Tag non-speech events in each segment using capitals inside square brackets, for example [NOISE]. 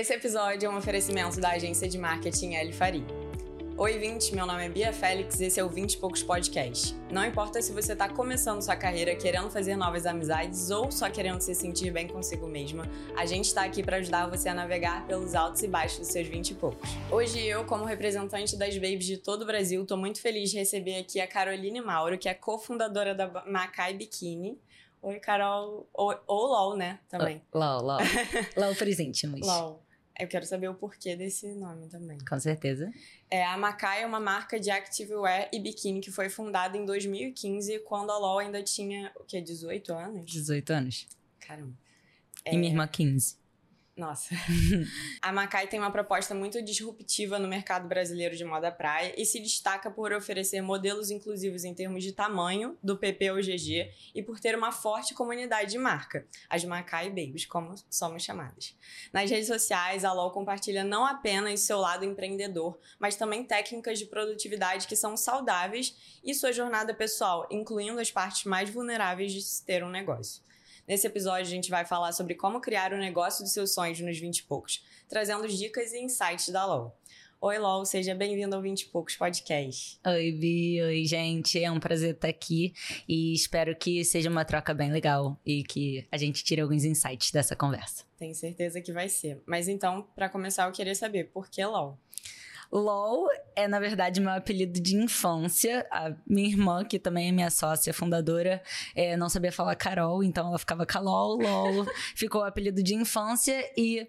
Esse episódio é um oferecimento da agência de marketing L Faria. Oi, 20, meu nome é Bia Félix e esse é o 20 e Poucos Podcast. Não importa se você está começando sua carreira querendo fazer novas amizades ou só querendo se sentir bem consigo mesma, a gente está aqui para ajudar você a navegar pelos altos e baixos dos seus 20 e poucos. Hoje eu, como representante das Babes de todo o Brasil, estou muito feliz de receber aqui a Caroline Mauro, que é cofundadora da Macai Bikini. Oi, Carol. Ou, ou LOL, né? Também. LOL, LOL. LOL pros íntimos. LOL. Eu quero saber o porquê desse nome também. Com certeza. É, a Macai é uma marca de activewear e biquíni que foi fundada em 2015, quando a LOL ainda tinha, o quê, 18 anos? 18 anos. Caramba. E minha irmã 15. Nossa. [LAUGHS] a Macai tem uma proposta muito disruptiva no mercado brasileiro de moda praia e se destaca por oferecer modelos inclusivos em termos de tamanho, do PP ao GG, e por ter uma forte comunidade de marca, as Macai Babies, como somos chamadas. Nas redes sociais, a LOL compartilha não apenas seu lado empreendedor, mas também técnicas de produtividade que são saudáveis e sua jornada pessoal, incluindo as partes mais vulneráveis de se ter um negócio. Nesse episódio, a gente vai falar sobre como criar o negócio dos seus sonhos nos 20 e poucos, trazendo dicas e insights da LOL. Oi, LOL, seja bem-vindo ao 20 e poucos podcast. Oi, Bi, oi, gente. É um prazer estar aqui e espero que seja uma troca bem legal e que a gente tire alguns insights dessa conversa. Tenho certeza que vai ser. Mas então, para começar, eu queria saber por que LOL? LOL é, na verdade, meu apelido de infância. A minha irmã, que também é minha sócia fundadora, é, não sabia falar Carol, então ela ficava Calol, LOL. [LAUGHS] Ficou o apelido de infância e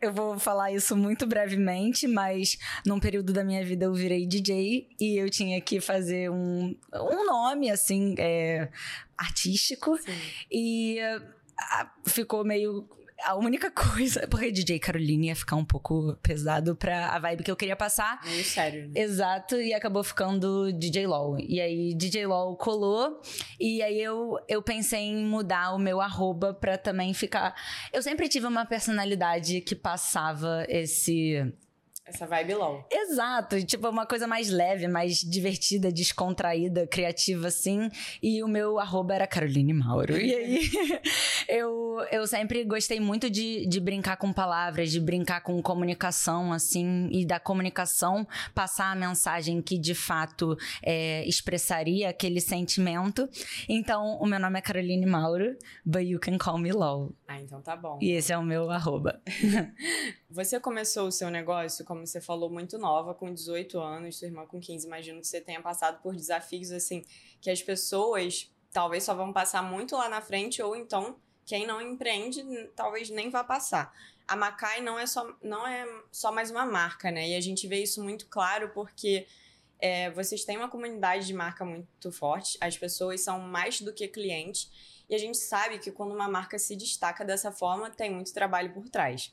eu vou falar isso muito brevemente, mas num período da minha vida eu virei DJ e eu tinha que fazer um, um nome, assim, é, artístico. Sim. E uh, ficou meio a única coisa. Porque DJ Caroline ia ficar um pouco pesado pra a vibe que eu queria passar. Meio sério, né? Exato, e acabou ficando DJ LOL. E aí DJ LOL colou. E aí eu, eu pensei em mudar o meu arroba pra também ficar. Eu sempre tive uma personalidade que passava esse essa vibe LOL. Exato. Tipo, uma coisa mais leve, mais divertida, descontraída, criativa, assim. E o meu arroba era Caroline Mauro. E aí, [LAUGHS] eu, eu sempre gostei muito de, de brincar com palavras, de brincar com comunicação, assim. E da comunicação passar a mensagem que, de fato, é, expressaria aquele sentimento. Então, o meu nome é Caroline Mauro, but you can call me LOL. Ah, então tá bom. E esse é o meu arroba. [LAUGHS] Você começou o seu negócio como como você falou, muito nova, com 18 anos, sua irmã com 15. Imagino que você tenha passado por desafios assim que as pessoas talvez só vão passar muito lá na frente, ou então quem não empreende talvez nem vá passar. A Macai não é só, não é só mais uma marca, né? E a gente vê isso muito claro porque é, vocês têm uma comunidade de marca muito forte, as pessoas são mais do que clientes, e a gente sabe que quando uma marca se destaca dessa forma, tem muito trabalho por trás.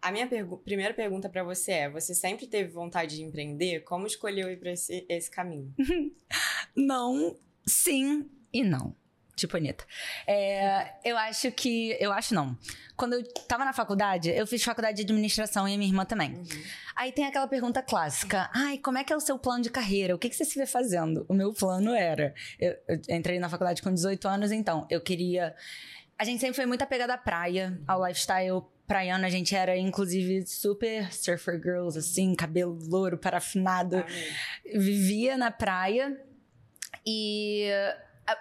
A minha pergu primeira pergunta para você é: você sempre teve vontade de empreender? Como escolheu ir para esse, esse caminho? [LAUGHS] não, sim e não. Tipo, Anitta. É, eu acho que. Eu acho não. Quando eu tava na faculdade, eu fiz faculdade de administração e a minha irmã também. Uhum. Aí tem aquela pergunta clássica: ai, como é que é o seu plano de carreira? O que, que você se vê fazendo? O meu plano era. Eu, eu entrei na faculdade com 18 anos, então eu queria. A gente sempre foi muito apegada à praia, ao lifestyle praiano, a gente era, inclusive, super surfer girls, assim, cabelo louro, parafinado. Vivia na praia. E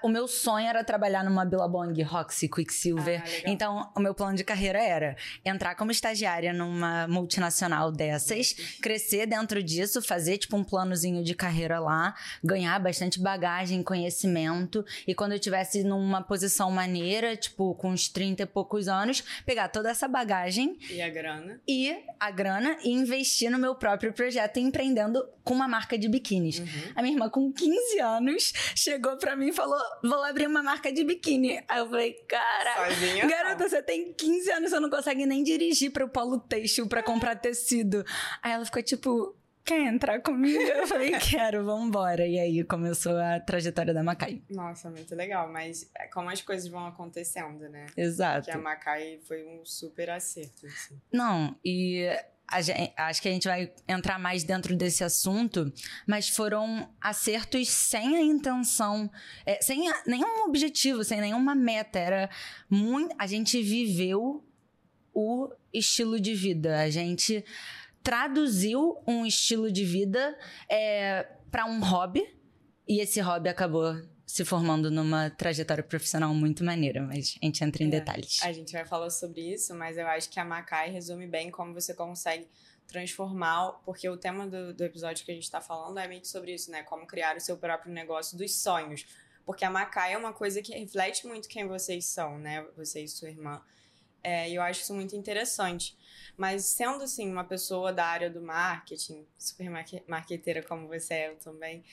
o meu sonho era trabalhar numa Billabong, Roxy, Quicksilver. Ah, então, o meu plano de carreira era entrar como estagiária numa multinacional dessas, crescer dentro disso, fazer tipo um planozinho de carreira lá, ganhar bastante bagagem, conhecimento e quando eu tivesse numa posição maneira, tipo com uns 30 e poucos anos, pegar toda essa bagagem e a grana e a grana e investir no meu próprio projeto empreendendo com uma marca de biquínis. Uhum. A minha irmã com 15 anos chegou para mim e falou: vou abrir uma marca de biquíni. Aí eu falei, cara, Sozinha, garota, você tem 15 anos, você não consegue nem dirigir pro polo têxtil pra comprar tecido. Aí ela ficou tipo. Quer entrar comigo? Eu falei, [LAUGHS] quero, vambora. E aí começou a trajetória da Macai. Nossa, muito legal. Mas é como as coisas vão acontecendo, né? Exato. Que a Macai foi um super acerto. Assim. Não, e Gente, acho que a gente vai entrar mais dentro desse assunto, mas foram acertos sem a intenção, é, sem a, nenhum objetivo, sem nenhuma meta. Era muito. A gente viveu o estilo de vida. A gente traduziu um estilo de vida é, para um hobby e esse hobby acabou se formando numa trajetória profissional muito maneira, mas a gente entra em é, detalhes. A gente vai falar sobre isso, mas eu acho que a Macai resume bem como você consegue transformar, porque o tema do, do episódio que a gente está falando é meio sobre isso, né? Como criar o seu próprio negócio dos sonhos. Porque a Macai é uma coisa que reflete muito quem vocês são, né? Você e sua irmã. É, e eu acho isso muito interessante. Mas sendo assim uma pessoa da área do marketing, super marqueteira como você é, eu também,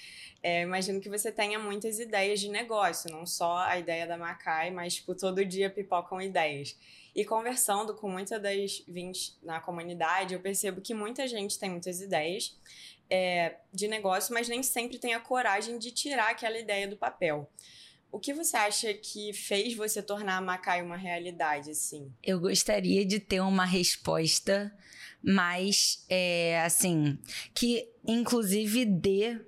é, imagino que você tenha muitas ideias de negócio, não só a ideia da Macai, mas tipo, todo dia pipocam ideias. E conversando com muitas das 20 na comunidade, eu percebo que muita gente tem muitas ideias é, de negócio, mas nem sempre tem a coragem de tirar aquela ideia do papel. O que você acha que fez você tornar a Macai uma realidade, assim? Eu gostaria de ter uma resposta mais, é, assim, que inclusive dê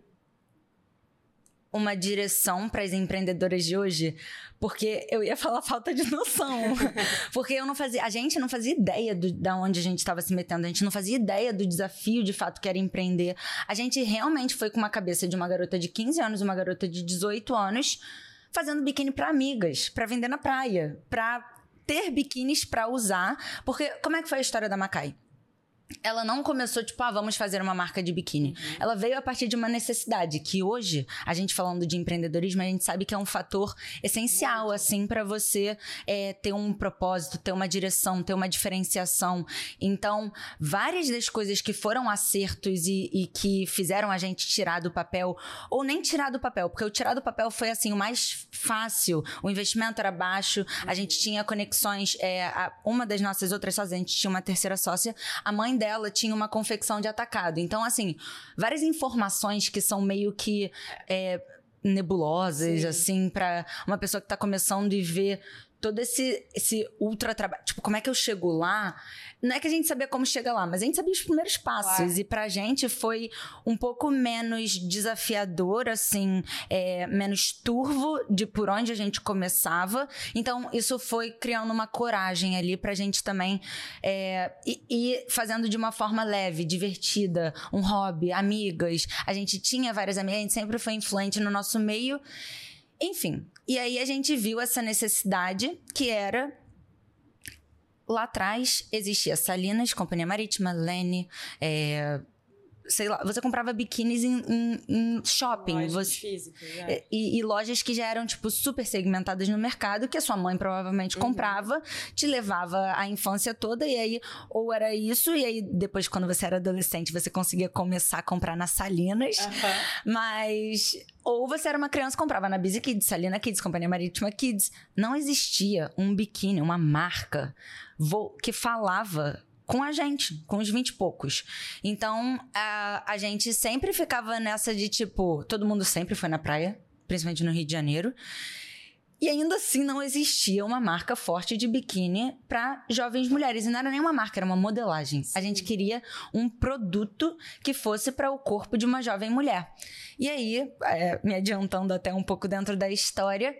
uma direção para as empreendedoras de hoje, porque eu ia falar falta de noção. [LAUGHS] porque eu não fazia, a gente não fazia ideia do, da onde a gente estava se metendo, a gente não fazia ideia do desafio de fato que era empreender. A gente realmente foi com uma cabeça de uma garota de 15 anos, uma garota de 18 anos fazendo biquíni para amigas, para vender na praia, para ter biquínis para usar. Porque como é que foi a história da Macai? Ela não começou tipo, ah, vamos fazer uma marca de biquíni. Uhum. Ela veio a partir de uma necessidade que hoje, a gente falando de empreendedorismo, a gente sabe que é um fator essencial, Muito. assim, para você é, ter um propósito, ter uma direção, ter uma diferenciação. Então, várias das coisas que foram acertos e, e que fizeram a gente tirar do papel, ou nem tirar do papel, porque o tirar do papel foi, assim, o mais fácil. O investimento era baixo, uhum. a gente uhum. tinha conexões. É, a, uma das nossas outras sócias, a gente tinha uma terceira sócia, a mãe dela tinha uma confecção de atacado. Então, assim, várias informações que são meio que. É, nebulosas, Sim. assim, para uma pessoa que tá começando e ver todo esse, esse ultra trabalho. Tipo, como é que eu chego lá? Não é que a gente sabia como chegar lá, mas a gente sabia os primeiros passos. Claro. E pra gente foi um pouco menos desafiador, assim, é, menos turvo de por onde a gente começava. Então, isso foi criando uma coragem ali pra gente também é, ir fazendo de uma forma leve, divertida, um hobby, amigas. A gente tinha várias amigas, a gente sempre foi influente no nosso meio. Enfim, e aí a gente viu essa necessidade que era lá atrás existia Salinas, Companhia Marítima, Lene, é, sei lá, você comprava biquínis em, em, em shopping. Lojas você, físicas, é. e, e, lojas que já eram, tipo, super segmentadas no mercado, que a sua mãe provavelmente uhum. comprava, te levava a infância toda, e aí, ou era isso, e aí depois, quando você era adolescente, você conseguia começar a comprar nas Salinas. Uhum. Mas. Ou você era uma criança comprava na Busy Kids, Salina Kids, Companhia Marítima Kids. Não existia um biquíni, uma marca que falava com a gente, com os vinte e poucos. Então, a, a gente sempre ficava nessa de tipo, todo mundo sempre foi na praia, principalmente no Rio de Janeiro. E ainda assim não existia uma marca forte de biquíni para jovens mulheres. E não era nem uma marca, era uma modelagem. A gente queria um produto que fosse para o corpo de uma jovem mulher. E aí, é, me adiantando até um pouco dentro da história,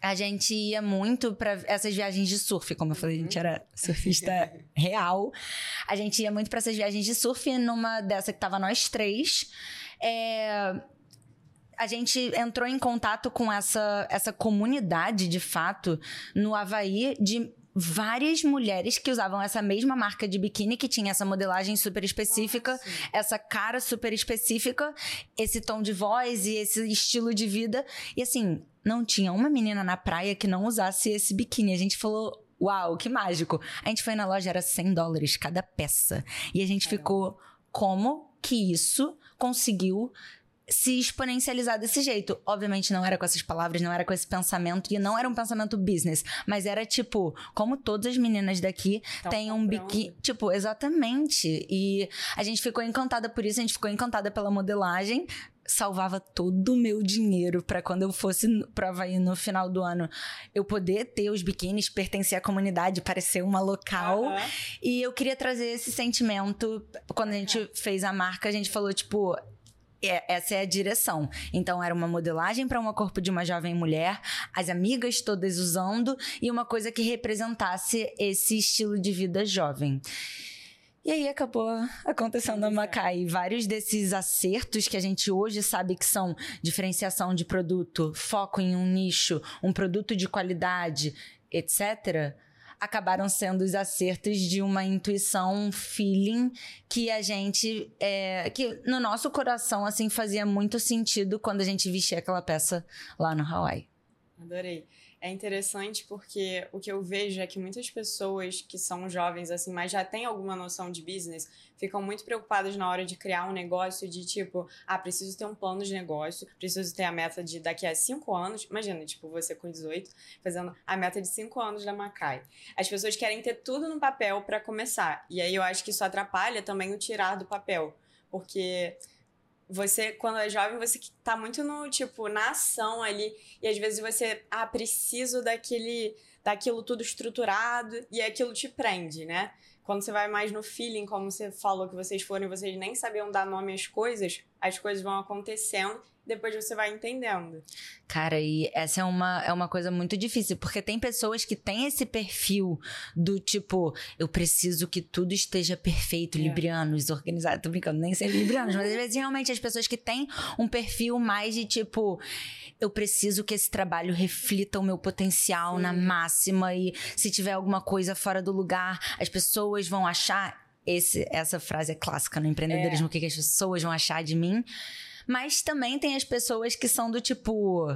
a gente ia muito para essas viagens de surf, como eu falei, a gente era surfista [LAUGHS] real. A gente ia muito para essas viagens de surf, numa dessa que tava nós três. É, a gente entrou em contato com essa, essa comunidade, de fato, no Havaí, de várias mulheres que usavam essa mesma marca de biquíni, que tinha essa modelagem super específica, Nossa. essa cara super específica, esse tom de voz e esse estilo de vida. E assim, não tinha uma menina na praia que não usasse esse biquíni. A gente falou. Uau, que mágico. A gente foi na loja, era 100 dólares cada peça. E a gente Caramba. ficou, como que isso conseguiu se exponencializar desse jeito. Obviamente não era com essas palavras, não era com esse pensamento, e não era um pensamento business, mas era tipo, como todas as meninas daqui então, têm um biquíni. Tipo, exatamente. E a gente ficou encantada por isso, a gente ficou encantada pela modelagem salvava todo o meu dinheiro para quando eu fosse pro Havaí no final do ano eu poder ter os biquínis, pertencer à comunidade, parecer uma local. Uhum. E eu queria trazer esse sentimento. Quando a gente fez a marca, a gente falou, tipo, é, essa é a direção. Então era uma modelagem para um corpo de uma jovem mulher, as amigas todas usando e uma coisa que representasse esse estilo de vida jovem. E aí acabou acontecendo a Macai. Vários desses acertos que a gente hoje sabe que são diferenciação de produto, foco em um nicho, um produto de qualidade, etc acabaram sendo os acertos de uma intuição, um feeling que a gente. É, que no nosso coração, assim, fazia muito sentido quando a gente vestia aquela peça lá no Hawaii. Adorei é interessante porque o que eu vejo é que muitas pessoas que são jovens assim, mas já têm alguma noção de business, ficam muito preocupadas na hora de criar um negócio de tipo, ah, preciso ter um plano de negócio, preciso ter a meta de daqui a cinco anos. Imagina, tipo, você com 18, fazendo a meta de cinco anos da Macai. As pessoas querem ter tudo no papel para começar. E aí eu acho que isso atrapalha também o tirar do papel. Porque você, quando é jovem, você tá muito no, tipo, na ação ali. E às vezes você, ah, preciso daquele, daquilo tudo estruturado. E aquilo te prende, né? Quando você vai mais no feeling, como você falou que vocês foram e vocês nem sabiam dar nome às coisas, as coisas vão acontecendo depois você vai entendendo. Cara, e essa é uma, é uma coisa muito difícil, porque tem pessoas que têm esse perfil do tipo, eu preciso que tudo esteja perfeito, é. librianos, organizado. Tô brincando, nem ser librianos, mas às vezes realmente as pessoas que têm um perfil mais de tipo, eu preciso que esse trabalho reflita o meu potencial Sim. na máxima e se tiver alguma coisa fora do lugar, as pessoas vão achar. Esse, essa frase é clássica no empreendedorismo, é. o que, que as pessoas vão achar de mim. Mas também tem as pessoas que são do tipo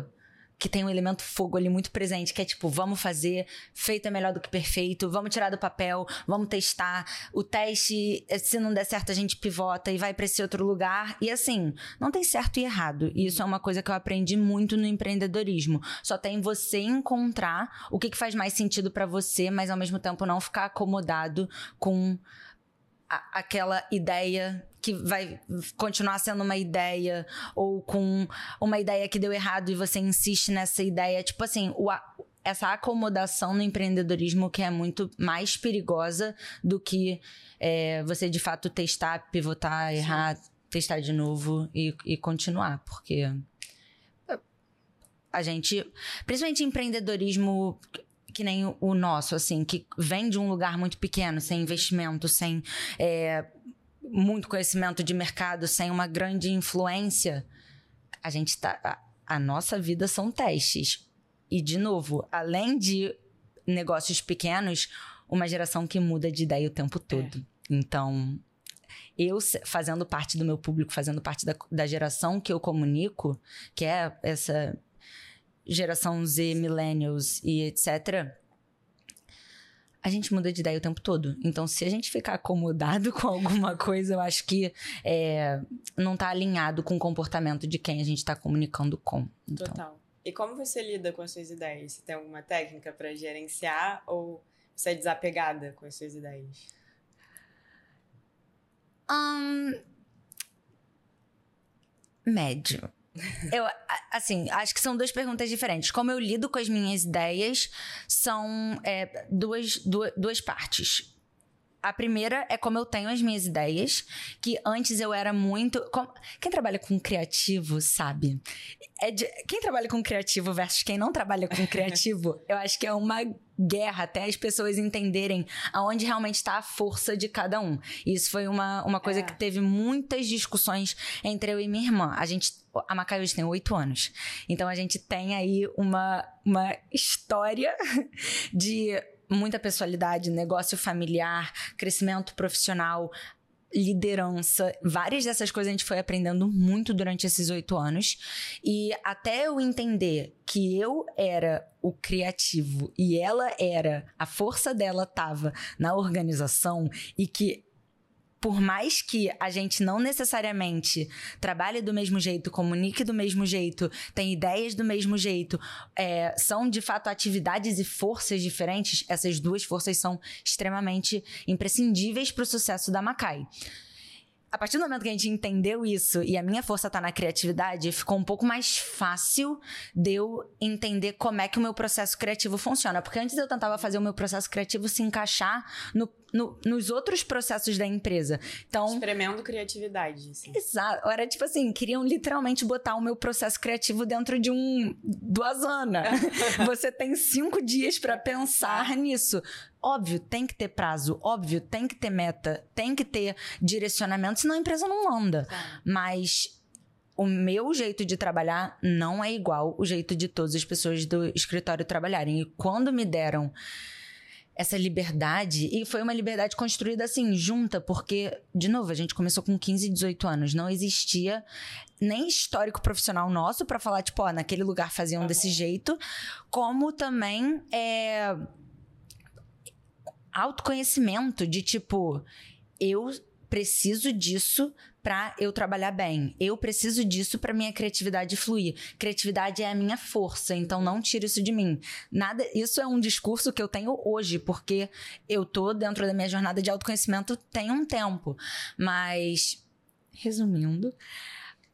que tem um elemento fogo ali muito presente, que é tipo, vamos fazer, feito é melhor do que perfeito, vamos tirar do papel, vamos testar. O teste, se não der certo, a gente pivota e vai para esse outro lugar. E assim, não tem certo e errado. E isso é uma coisa que eu aprendi muito no empreendedorismo. Só tem você encontrar o que, que faz mais sentido para você, mas ao mesmo tempo não ficar acomodado com a, aquela ideia que vai continuar sendo uma ideia ou com uma ideia que deu errado e você insiste nessa ideia. Tipo assim, o, essa acomodação no empreendedorismo que é muito mais perigosa do que é, você de fato testar, pivotar, Sim. errar, testar de novo e, e continuar, porque a gente, principalmente empreendedorismo que nem o nosso, assim, que vem de um lugar muito pequeno, sem investimento, sem é, muito conhecimento de mercado, sem uma grande influência, a gente tá. A, a nossa vida são testes. E, de novo, além de negócios pequenos, uma geração que muda de ideia o tempo todo. É. Então, eu fazendo parte do meu público, fazendo parte da, da geração que eu comunico, que é essa geração Z, millennials e etc., a gente muda de ideia o tempo todo. Então, se a gente ficar acomodado [LAUGHS] com alguma coisa, eu acho que é, não está alinhado com o comportamento de quem a gente está comunicando com. Então. Total. E como você lida com as suas ideias? Você tem alguma técnica para gerenciar ou você é desapegada com as suas ideias? Um, médio. Eu, assim, acho que são duas perguntas diferentes. Como eu lido com as minhas ideias são é, duas, duas, duas partes. A primeira é como eu tenho as minhas ideias, que antes eu era muito. Quem trabalha com criativo sabe. É de... Quem trabalha com criativo versus quem não trabalha com criativo, [LAUGHS] eu acho que é uma guerra até as pessoas entenderem aonde realmente está a força de cada um. Isso foi uma, uma coisa é. que teve muitas discussões entre eu e minha irmã. A gente. A Macai hoje tem oito anos. Então a gente tem aí uma, uma história [LAUGHS] de muita pessoalidade, negócio familiar, crescimento profissional, liderança. Várias dessas coisas a gente foi aprendendo muito durante esses oito anos. E até eu entender que eu era o criativo e ela era, a força dela estava na organização e que por mais que a gente não necessariamente trabalhe do mesmo jeito, comunique do mesmo jeito, tenha ideias do mesmo jeito, é, são de fato atividades e forças diferentes, essas duas forças são extremamente imprescindíveis para o sucesso da Macai a partir do momento que a gente entendeu isso e a minha força tá na criatividade, ficou um pouco mais fácil de eu entender como é que o meu processo criativo funciona. Porque antes eu tentava fazer o meu processo criativo se encaixar no, no, nos outros processos da empresa. Então. Espremendo criatividade. Assim. Exato. Era tipo assim, queriam literalmente botar o meu processo criativo dentro de um. do Asana. [LAUGHS] Você tem cinco dias para pensar nisso. Óbvio, tem que ter prazo, óbvio, tem que ter meta, tem que ter direcionamento, senão a empresa não anda. Tá. Mas o meu jeito de trabalhar não é igual o jeito de todas as pessoas do escritório trabalharem. E quando me deram essa liberdade, e foi uma liberdade construída assim, junta, porque, de novo, a gente começou com 15, 18 anos, não existia nem histórico profissional nosso para falar, tipo, ó, naquele lugar faziam uhum. desse jeito, como também é, autoconhecimento de tipo, eu preciso disso para eu trabalhar bem. Eu preciso disso para minha criatividade fluir. Criatividade é a minha força, então não tire isso de mim. Nada, isso é um discurso que eu tenho hoje, porque eu tô dentro da minha jornada de autoconhecimento tem um tempo. Mas resumindo,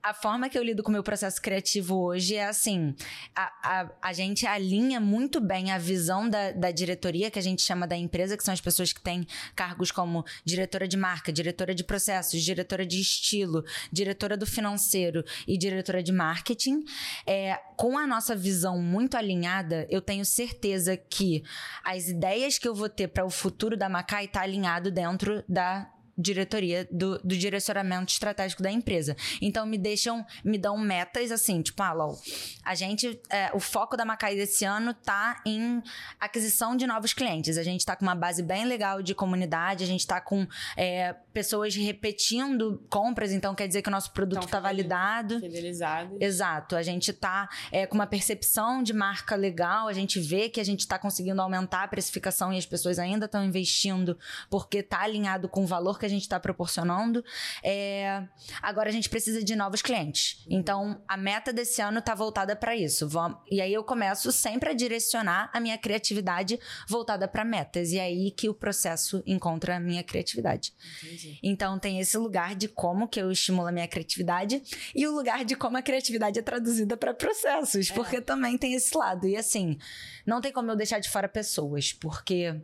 a forma que eu lido com o meu processo criativo hoje é assim: a, a, a gente alinha muito bem a visão da, da diretoria, que a gente chama da empresa, que são as pessoas que têm cargos como diretora de marca, diretora de processos, diretora de estilo, diretora do financeiro e diretora de marketing. É, com a nossa visão muito alinhada, eu tenho certeza que as ideias que eu vou ter para o futuro da Macai está alinhado dentro da diretoria do, do, direcionamento estratégico da empresa. Então me deixam, me dão metas assim, tipo, ah, LOL, a gente, é, o foco da Macai desse ano tá em aquisição de novos clientes. A gente tá com uma base bem legal de comunidade, a gente tá com é, pessoas repetindo compras, então quer dizer que o nosso produto então, tá validado. Fidelizado. Exato. A gente tá é, com uma percepção de marca legal, a gente vê que a gente tá conseguindo aumentar a precificação e as pessoas ainda estão investindo porque tá alinhado com o valor que a gente está proporcionando. É... Agora a gente precisa de novos clientes. Então, a meta desse ano está voltada para isso. E aí eu começo sempre a direcionar a minha criatividade voltada para metas. E é aí que o processo encontra a minha criatividade. Entendi. Então, tem esse lugar de como que eu estimulo a minha criatividade e o lugar de como a criatividade é traduzida para processos, é. porque também tem esse lado. E assim, não tem como eu deixar de fora pessoas, porque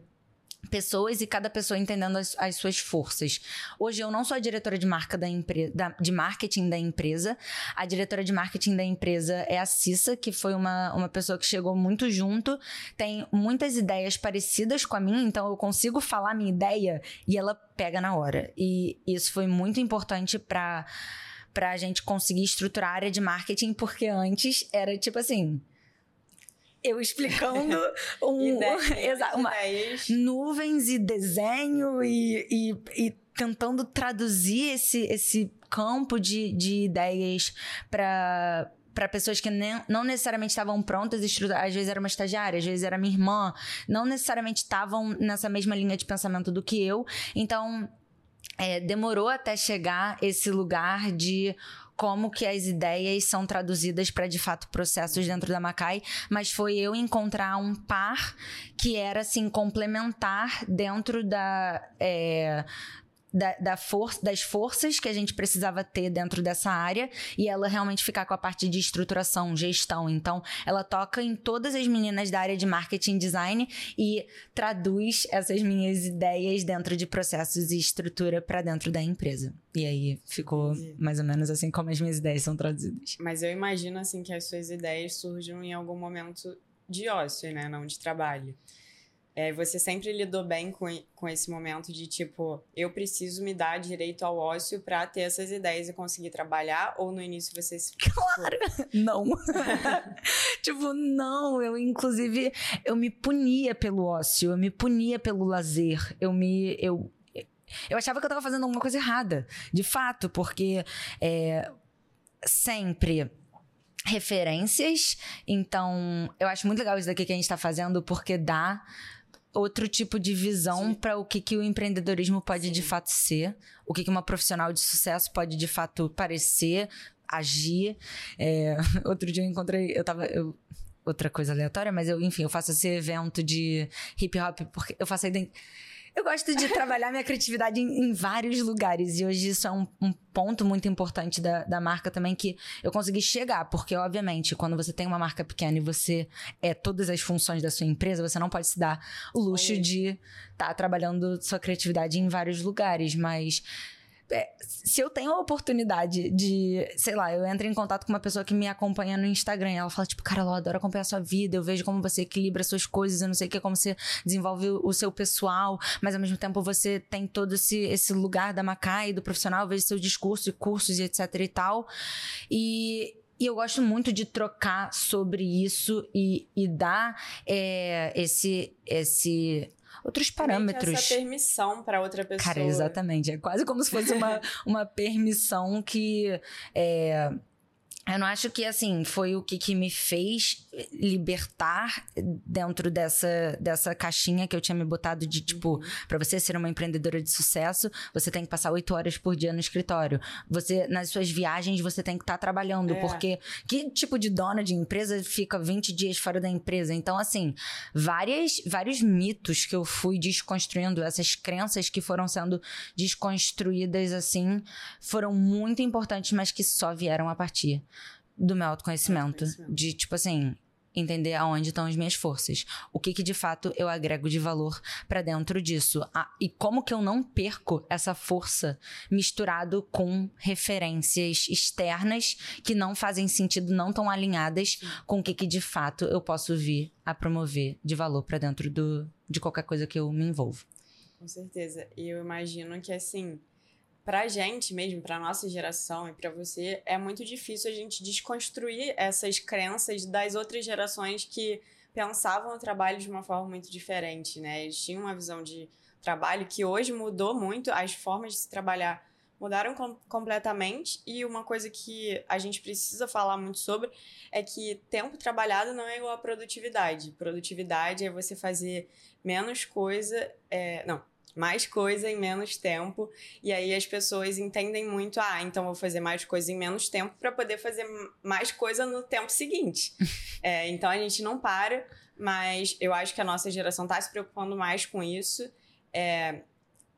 pessoas e cada pessoa entendendo as, as, suas forças. Hoje eu não sou a diretora de marca da empresa, de marketing da empresa. A diretora de marketing da empresa é a Cissa, que foi uma, uma pessoa que chegou muito junto, tem muitas ideias parecidas com a minha, então eu consigo falar minha ideia e ela pega na hora. E isso foi muito importante para para a gente conseguir estruturar a área de marketing, porque antes era tipo assim, eu explicando [LAUGHS] um, ideias, [LAUGHS] uma, nuvens e desenho e, e, e tentando traduzir esse, esse campo de, de ideias para para pessoas que nem, não necessariamente estavam prontas, às vezes era uma estagiária, às vezes era minha irmã, não necessariamente estavam nessa mesma linha de pensamento do que eu. Então, é, demorou até chegar esse lugar de como que as ideias são traduzidas para de fato processos dentro da Macai, mas foi eu encontrar um par que era assim complementar dentro da é, da, da força, das forças que a gente precisava ter dentro dessa área e ela realmente ficar com a parte de estruturação, gestão. Então, ela toca em todas as meninas da área de marketing design e traduz essas minhas ideias dentro de processos e estrutura para dentro da empresa. E aí ficou mais ou menos assim como as minhas ideias são traduzidas. Mas eu imagino assim que as suas ideias surjam em algum momento de ócio, né, não de trabalho. É, você sempre lidou bem com, com esse momento de tipo, eu preciso me dar direito ao ócio para ter essas ideias e conseguir trabalhar? Ou no início você se. [LAUGHS] Claro! não! [LAUGHS] tipo, não, eu inclusive eu me punia pelo ócio, eu me punia pelo lazer, eu me. Eu, eu achava que eu tava fazendo alguma coisa errada, de fato, porque é, sempre referências. Então, eu acho muito legal isso daqui que a gente tá fazendo, porque dá outro tipo de visão para o que, que o empreendedorismo pode Sim. de fato ser, o que, que uma profissional de sucesso pode de fato parecer, agir. É, [LAUGHS] outro dia eu encontrei, eu tava. Eu, outra coisa aleatória, mas eu, enfim, eu faço esse evento de hip hop porque eu faço a Eu gosto de trabalhar minha criatividade em, em, vários lugares. E hoje isso é um, um, ponto muito importante da, da marca também que eu consegui chegar. Porque, obviamente, quando você tem uma marca pequena e você é todas as funções da sua empresa, você não pode se dar o luxo Oi. de estar tá trabalhando sua criatividade em vários lugares. Mas se eu tenho a oportunidade de, sei lá, eu entro em contato com uma pessoa que me acompanha no Instagram, ela fala, tipo, cara, eu adoro acompanhar a sua vida, eu vejo como você equilibra suas coisas, eu não sei o que, como você desenvolve o seu pessoal, mas ao mesmo tempo você tem todo esse, esse lugar da Macai, do profissional, eu vejo seu discurso e cursos e etc e tal. E, e eu gosto muito de trocar sobre isso e, e dar é, esse, esse outros parâmetros. Essa permissão para outra pessoa. Cara, exatamente. É quase como se fosse uma, [LAUGHS] uma permissão que. É, eu não acho que, assim, foi o que, que me fez libertar dentro dessa, dessa caixinha que eu tinha me botado de, tipo, uhum. para você ser uma empreendedora de sucesso, você tem que passar oito horas por dia no escritório. Você, nas suas viagens, você tem que estar tá trabalhando, é. porque que tipo de dona de empresa fica 20 dias fora da empresa? Então, assim, várias, vários mitos que eu fui desconstruindo, essas crenças que foram sendo desconstruídas, assim, foram muito importantes, mas que só vieram a partir do meu autoconhecimento. autoconhecimento. De, tipo assim, entender aonde estão as minhas forças. O que que de fato eu agrego de valor para dentro disso. Ah, e como que eu não perco essa força misturado com referências externas que não fazem sentido, não estão alinhadas com o que que de fato eu posso vir a promover de valor para dentro do, de qualquer coisa que eu me envolvo. Com certeza. E eu imagino que assim, pra gente mesmo, pra nossa geração e pra você, é muito difícil a gente desconstruir essas crenças das outras gerações que pensavam o trabalho de uma forma muito diferente, né? Eles tinham uma visão de trabalho que hoje mudou muito, as formas de se trabalhar mudaram com completamente e uma coisa que a gente precisa falar muito sobre é que tempo trabalhado não é igual a produtividade. Produtividade é você fazer menos coisa, é, não, mais coisa em menos tempo. E aí as pessoas entendem muito, ah, então vou fazer mais coisa em menos tempo para poder fazer mais coisa no tempo seguinte. [LAUGHS] é, então a gente não para, mas eu acho que a nossa geração está se preocupando mais com isso. É,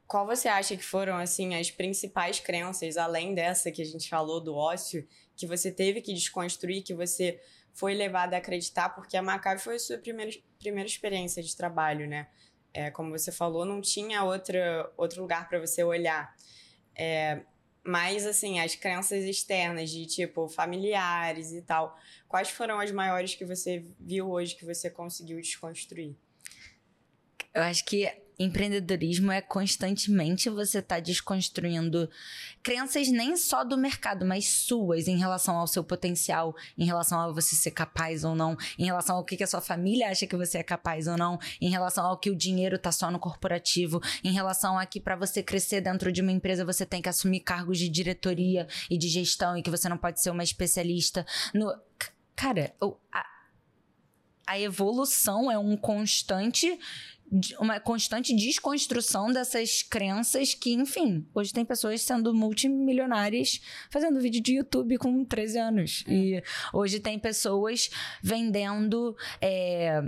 qual você acha que foram assim as principais crenças, além dessa que a gente falou do ócio, que você teve que desconstruir, que você foi levada a acreditar, porque a Maccabi foi a sua primeira, primeira experiência de trabalho, né? É, como você falou, não tinha outra, outro lugar para você olhar. É, mas, assim, as crenças externas de, tipo, familiares e tal, quais foram as maiores que você viu hoje que você conseguiu desconstruir? Eu acho que empreendedorismo é constantemente você estar tá desconstruindo crenças nem só do mercado, mas suas em relação ao seu potencial, em relação a você ser capaz ou não, em relação ao que a sua família acha que você é capaz ou não, em relação ao que o dinheiro tá só no corporativo, em relação a que para você crescer dentro de uma empresa você tem que assumir cargos de diretoria e de gestão e que você não pode ser uma especialista. No cara, a, a evolução é um constante uma constante desconstrução dessas crenças que, enfim, hoje tem pessoas sendo multimilionárias fazendo vídeo de YouTube com 13 anos. É. E hoje tem pessoas vendendo é,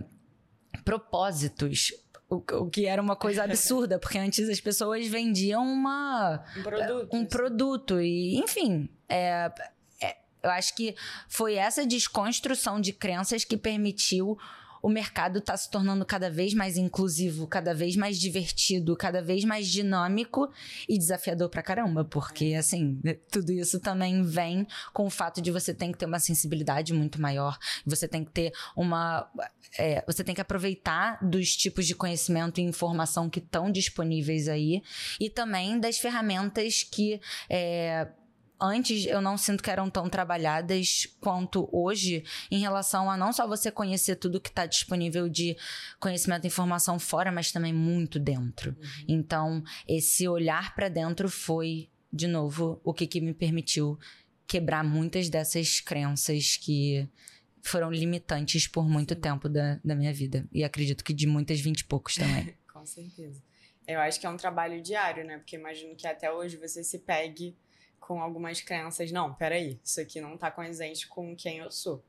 propósitos o, que era uma coisa absurda, porque antes as pessoas vendiam uma, um produto. Um produto e, enfim, é, é, eu acho que foi essa desconstrução de crenças que permitiu o mercado está se tornando cada vez mais inclusivo, cada vez mais divertido, cada vez mais dinâmico e desafiador pra caramba, porque assim, tudo isso também vem com o fato de você ter que ter uma sensibilidade muito maior, você tem que ter uma. É, você tem que aproveitar dos tipos de conhecimento e informação que estão disponíveis aí e também das ferramentas que é, antes eu não sinto que eram tão trabalhadas quanto hoje em relação a não só você conhecer tudo que está disponível de conhecimento e informação fora, mas também muito dentro. Uhum. Então, esse olhar para dentro foi, de novo, o que, que me permitiu quebrar muitas dessas crenças que foram limitantes por muito Sim. tempo da, da minha vida. E acredito que de muitas vinte e poucos também. [LAUGHS] Com certeza. Eu acho que é um trabalho diário, né? Porque imagino que até hoje você se pegue com algumas crenças. Não, peraí, isso aqui não tá condizente com quem eu sou.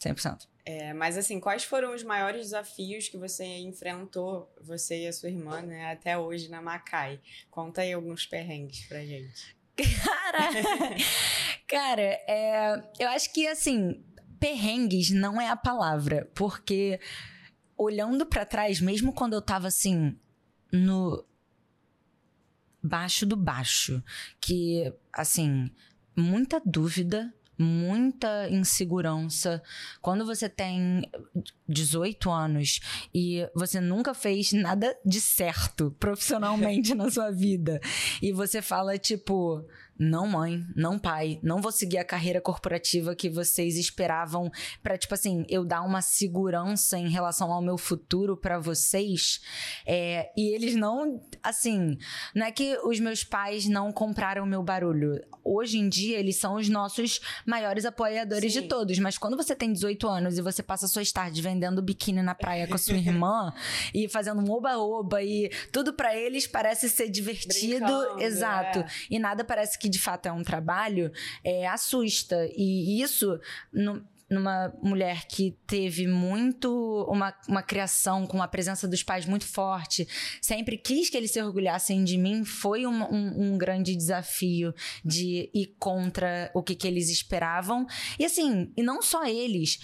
100%. É, mas assim, quais foram os maiores desafios que você enfrentou, você e a sua irmã, né, até hoje na Macai? Conta aí alguns perrengues pra gente. Cara, [LAUGHS] cara, é, eu acho que assim, perrengues não é a palavra, porque olhando para trás, mesmo quando eu tava assim no baixo do baixo, que assim, muita dúvida, muita insegurança. Quando você tem 18 anos e você nunca fez nada de certo profissionalmente [LAUGHS] na sua vida e você fala tipo, não mãe, não pai, não vou seguir a carreira corporativa que vocês esperavam para tipo assim, eu dar uma segurança em relação ao meu futuro para vocês. É, e eles não, assim, não é que os meus pais não compraram meu barulho. Hoje em dia eles são os nossos maiores apoiadores Sim. de todos, mas quando você tem 18 anos e você passa suas tardes vendendo biquíni na praia com a sua irmã [LAUGHS] e fazendo um oba-oba e tudo para eles parece ser divertido, Brincando, exato. É. E nada parece que de fato é um trabalho, é, assusta. E isso, no, numa mulher que teve muito uma, uma criação com a presença dos pais muito forte, sempre quis que eles se orgulhassem de mim, foi um, um, um grande desafio de ir contra o que, que eles esperavam. E assim, e não só eles,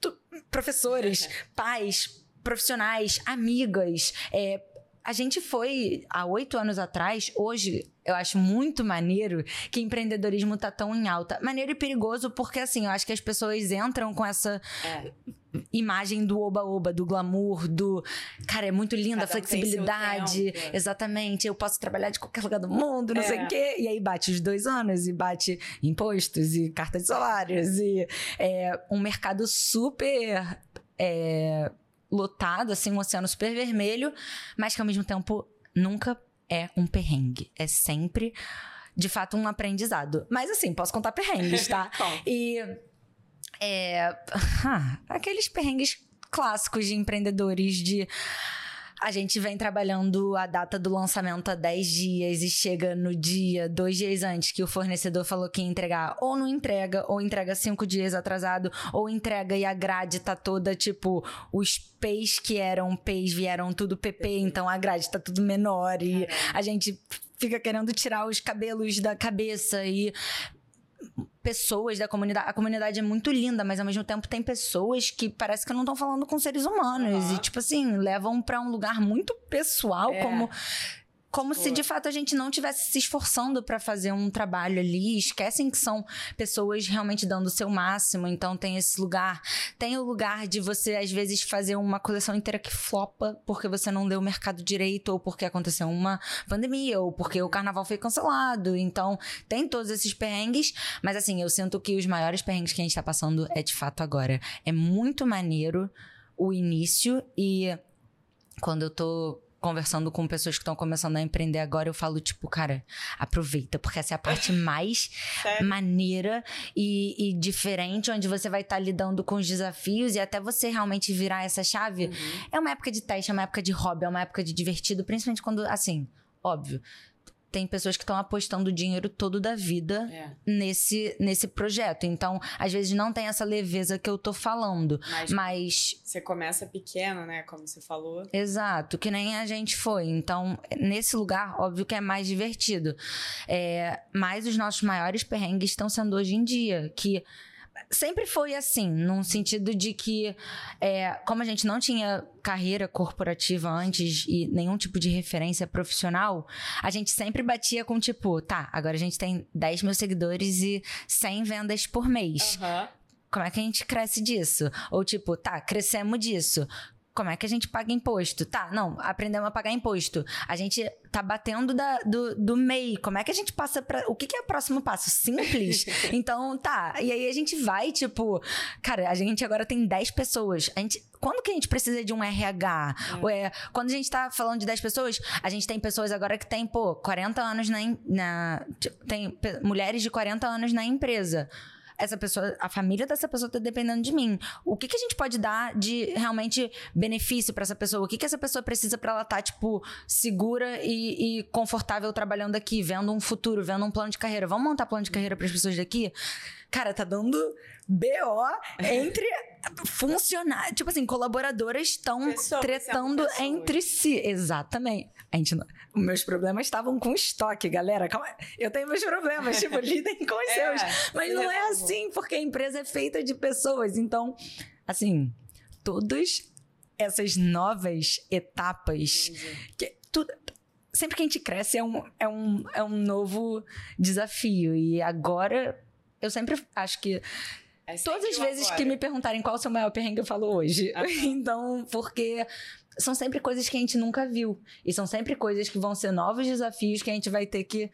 tu, professores, [LAUGHS] pais, profissionais, amigas, é, a gente foi há oito anos atrás, hoje eu acho muito maneiro que empreendedorismo tá tão em alta. Maneiro e perigoso, porque assim, eu acho que as pessoas entram com essa. É. Imagem do oba-oba, do glamour, do. Cara, é muito linda a flexibilidade. Exatamente. Eu posso trabalhar de qualquer lugar do mundo, não é. sei o quê. E aí bate os dois anos, e bate impostos, e cartas de salários, e é, um mercado super. É, lotado, assim, um oceano super vermelho, mas que ao mesmo tempo nunca é um perrengue. É sempre, de fato, um aprendizado. Mas assim, posso contar perrengues, tá? [LAUGHS] e. É, [LAUGHS] aqueles perrengues clássicos de empreendedores de a gente vem trabalhando a data do lançamento há 10 dias e chega no dia, dois dias antes, que o fornecedor falou que ia entregar, ou não entrega, ou entrega cinco dias atrasado, ou entrega e a grade tá toda, tipo, os P's que eram P's vieram tudo PP, então a grade tá tudo menor e a gente fica querendo tirar os cabelos da cabeça e pessoas da comunidade. A comunidade é muito linda, mas ao mesmo tempo tem pessoas que parece que não estão falando com seres humanos. Uhum. E, tipo assim, levam para um lugar muito pessoal, é. como como se de fato a gente não tivesse se esforçando para fazer um trabalho ali, esquecem que são pessoas realmente dando o seu máximo, então tem esse lugar, tem o lugar de você às vezes fazer uma coleção inteira que flopa porque você não deu o mercado direito ou porque aconteceu uma pandemia ou porque o carnaval foi cancelado, então tem todos esses perrengues, mas assim, eu sinto que os maiores perrengues que a gente tá passando é de fato agora. É muito maneiro o início e quando eu tô conversando com pessoas que estão começando a empreender agora, eu falo, tipo, cara, aproveita, porque essa é a parte [LAUGHS] mais maneira e, e, diferente, onde você vai estar tá lidando com os desafios e até você realmente virar essa chave. Uhum. É uma época de teste, é uma época de hobby, é uma época de divertido, principalmente quando, assim, óbvio tem pessoas que estão apostando o dinheiro todo da vida é. nesse, nesse projeto. Então, às vezes não tem essa leveza que eu tô falando. Mas, mas, Você começa pequeno, né? Como você falou. Exato, que nem a gente foi. Então, nesse lugar, óbvio que é mais divertido. É, mas os nossos maiores perrengues estão sendo hoje em dia. Que sempre foi assim, num sentido de que, é, como a gente não tinha carreira corporativa antes e nenhum tipo de referência profissional, a gente sempre batia com tipo, tá, agora a gente tem 10 mil seguidores e 100 vendas por mês. Uhum. Como é que a gente cresce disso? Ou tipo, tá, crescemos disso como é que a gente paga imposto? Tá, não, aprendemos a pagar imposto. A gente tá batendo da, do, do MEI. Como é que a gente passa para O que, que é o próximo passo? Simples? [LAUGHS] então, tá. E aí a gente vai, tipo, cara, a gente agora tem 10 pessoas. A gente. Quando que a gente precisa de um RH? É. é, quando a gente tá falando de 10 pessoas, a gente tem pessoas agora que tem, pô, 40 anos na. na tem mulheres de 40 anos na empresa essa pessoa, a família dessa pessoa tá dependendo de mim. O que, que a gente pode dar de realmente benefício para essa pessoa? O que, que essa pessoa precisa para ela estar, tá, tipo, segura e, e, confortável trabalhando aqui, vendo um futuro, vendo um plano de carreira? Vamos montar plano de carreira para as pessoas daqui? Cara, tá dando BO entre funcionários. Tipo assim, colaboradoras estão tretando entre si. Exatamente. A gente não... Meus problemas estavam com estoque, galera. Calma. Eu tenho meus problemas, tipo, [LAUGHS] lidem com os é, seus. Mas não é assim, porque a empresa é feita de pessoas. Então, assim, todas essas novas etapas. Que, tudo, sempre que a gente cresce é um, é, um, é um novo desafio. E agora, eu sempre acho que é Todas as vezes agora. que me perguntarem qual é o seu maior perrengue, eu falo hoje. [LAUGHS] então, porque são sempre coisas que a gente nunca viu. E são sempre coisas que vão ser novos desafios que a gente vai ter que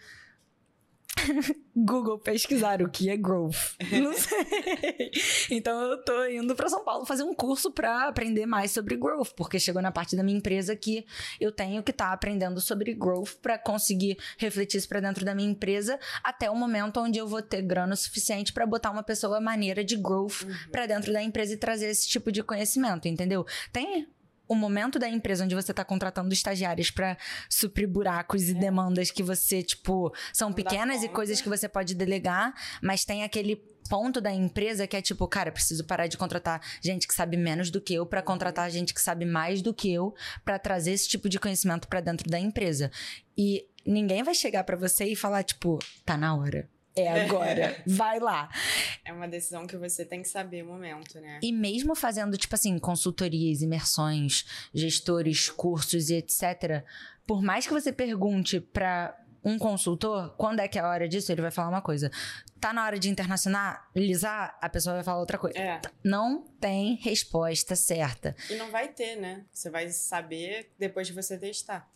[LAUGHS] Google pesquisar o que é growth. [LAUGHS] Não sei. Então eu tô indo para São Paulo fazer um curso para aprender mais sobre growth, porque chegou na parte da minha empresa que eu tenho que estar tá aprendendo sobre growth para conseguir refletir isso para dentro da minha empresa até o momento onde eu vou ter grana suficiente para botar uma pessoa maneira de growth uhum. para dentro da empresa e trazer esse tipo de conhecimento, entendeu? Tem o momento da empresa onde você está contratando estagiários para suprir buracos e é. demandas que você, tipo, são Não pequenas e coisas que você pode delegar, mas tem aquele ponto da empresa que é tipo, cara, preciso parar de contratar gente que sabe menos do que eu para contratar gente que sabe mais do que eu para trazer esse tipo de conhecimento para dentro da empresa. E ninguém vai chegar para você e falar tipo, tá na hora é agora, vai lá. [LAUGHS] É uma decisão que você tem que saber o momento, né? E mesmo fazendo, tipo assim, consultorias, imersões, gestores, cursos e etc., por mais que você pergunte para um consultor, quando é que é a hora disso, ele vai falar uma coisa. Tá na hora de internacionalizar, a pessoa vai falar outra coisa. É. Não tem resposta certa. E não vai ter, né? Você vai saber depois de você testar.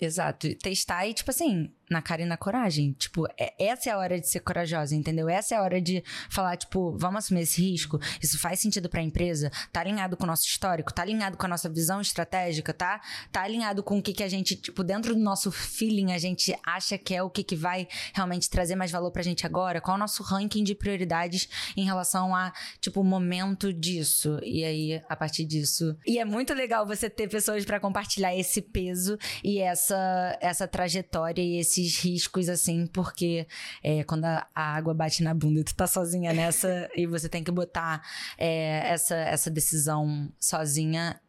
Exato. Testar e, tipo assim, na cara e na coragem. Tipo, é, essa é a hora de ser corajosa, entendeu? Essa é a hora de falar, tipo, vamos assumir esse risco. Isso faz sentido para a empresa? Tá alinhado com o nosso histórico? Tá alinhado com a nossa visão estratégica? Tá, tá alinhado com o que, que a gente, tipo, dentro do nosso feeling, a gente acha que é o que, que vai realmente trazer mais valor pra gente agora? Qual é o nosso ranking de prioridades em relação a, tipo, o momento disso? E aí, a partir disso. E é muito legal você ter pessoas para compartilhar esse peso e essa, essa trajetória e esse esses riscos, assim, porque é, quando a, a, água bate na bunda, tu tá sozinha nessa e você tem que botar é, essa, essa decisão sozinha.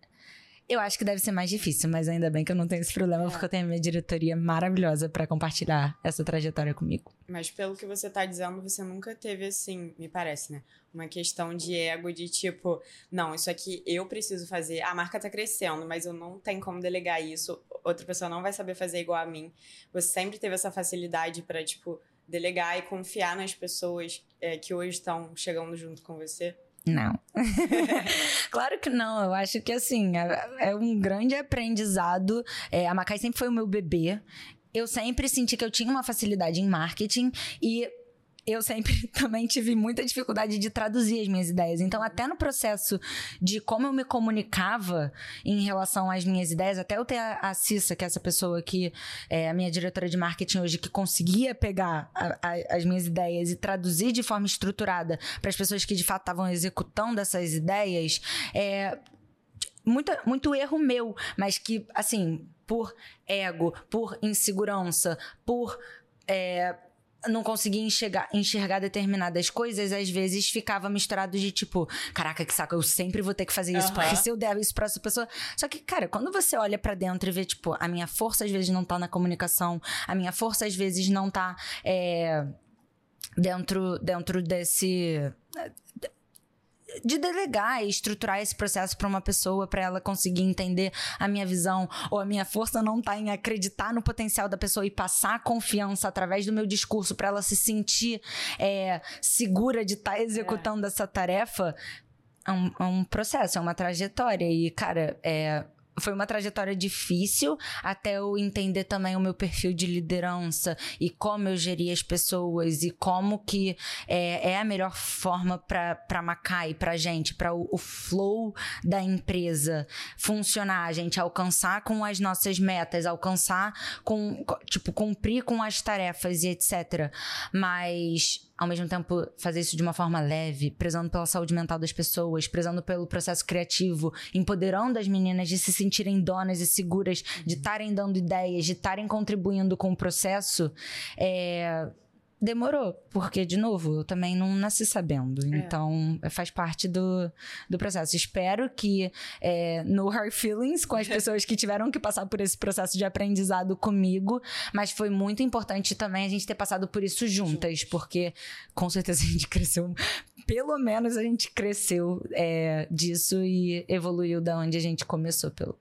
Eu acho que deve ser mais difícil, mas ainda bem que eu não tenho esse problema, é. porque eu tenho a minha diretoria maravilhosa para compartilhar essa trajetória comigo. Mas pelo que você tá dizendo, você nunca teve, assim, me parece, né? Uma questão de ego, de tipo, não, isso aqui eu preciso fazer, a marca tá crescendo, mas eu não tenho como delegar isso, outra pessoa não vai saber fazer igual a mim. Você sempre teve essa facilidade para tipo, delegar e confiar nas pessoas é, que hoje estão chegando junto com você? Não. [LAUGHS] claro que não. Eu acho que, assim, é, é um grande aprendizado. É, a Macai sempre foi o meu bebê. Eu sempre senti que eu tinha uma facilidade em marketing e eu sempre [LAUGHS] também tive muita dificuldade de traduzir as minhas ideias. Então, até no processo de como eu me comunicava em relação às minhas ideias, até eu ter a, a Cissa, que é essa pessoa que é a minha diretora de marketing hoje, que conseguia pegar a, a, as minhas ideias e traduzir de forma estruturada para as pessoas que de fato estavam executando essas ideias, é, muito, muito erro meu, mas que, assim, por ego, por insegurança, por. É, não conseguia enxergar, enxergar determinadas coisas, às vezes ficava misturado de tipo, caraca, que saco, eu sempre vou ter que fazer isso, uhum. porque se eu der isso pra essa pessoa. Só que, cara, quando você olha para dentro e vê, tipo, a minha força às vezes não tá na comunicação, a minha força às vezes não tá. É, dentro, dentro desse de delegar e estruturar esse processo para uma pessoa, para ela conseguir entender a minha visão, ou a minha força não está em acreditar no potencial da pessoa e passar confiança através do meu discurso para ela se sentir é, segura de estar tá executando é. essa tarefa. É um, é um, processo, é uma trajetória. E, cara, é, foi uma trajetória difícil até eu entender também o meu perfil de liderança e como eu geria as pessoas e como que é, é a melhor forma para Macai, para gente, para o, o, flow da empresa funcionar, a gente alcançar com as nossas metas, alcançar com, tipo, cumprir com as tarefas e etc. Mas ao mesmo tempo, fazer isso de uma forma leve, prezando pela saúde mental das pessoas, prezando pelo processo criativo, empoderando as meninas de se sentirem donas e seguras, de estarem dando ideias, de estarem contribuindo com o processo, é, demorou, porque, de novo, eu também não nasci sabendo. É. Então, faz parte do, do processo. Espero que é, no Hard Feelings, com as [LAUGHS] pessoas que tiveram que passar por esse processo de aprendizado comigo, mas foi muito importante também a gente ter passado por isso juntas, porque com certeza [LAUGHS] a gente cresceu. Pelo menos a gente cresceu é, disso e evoluiu da onde a gente começou, pelo,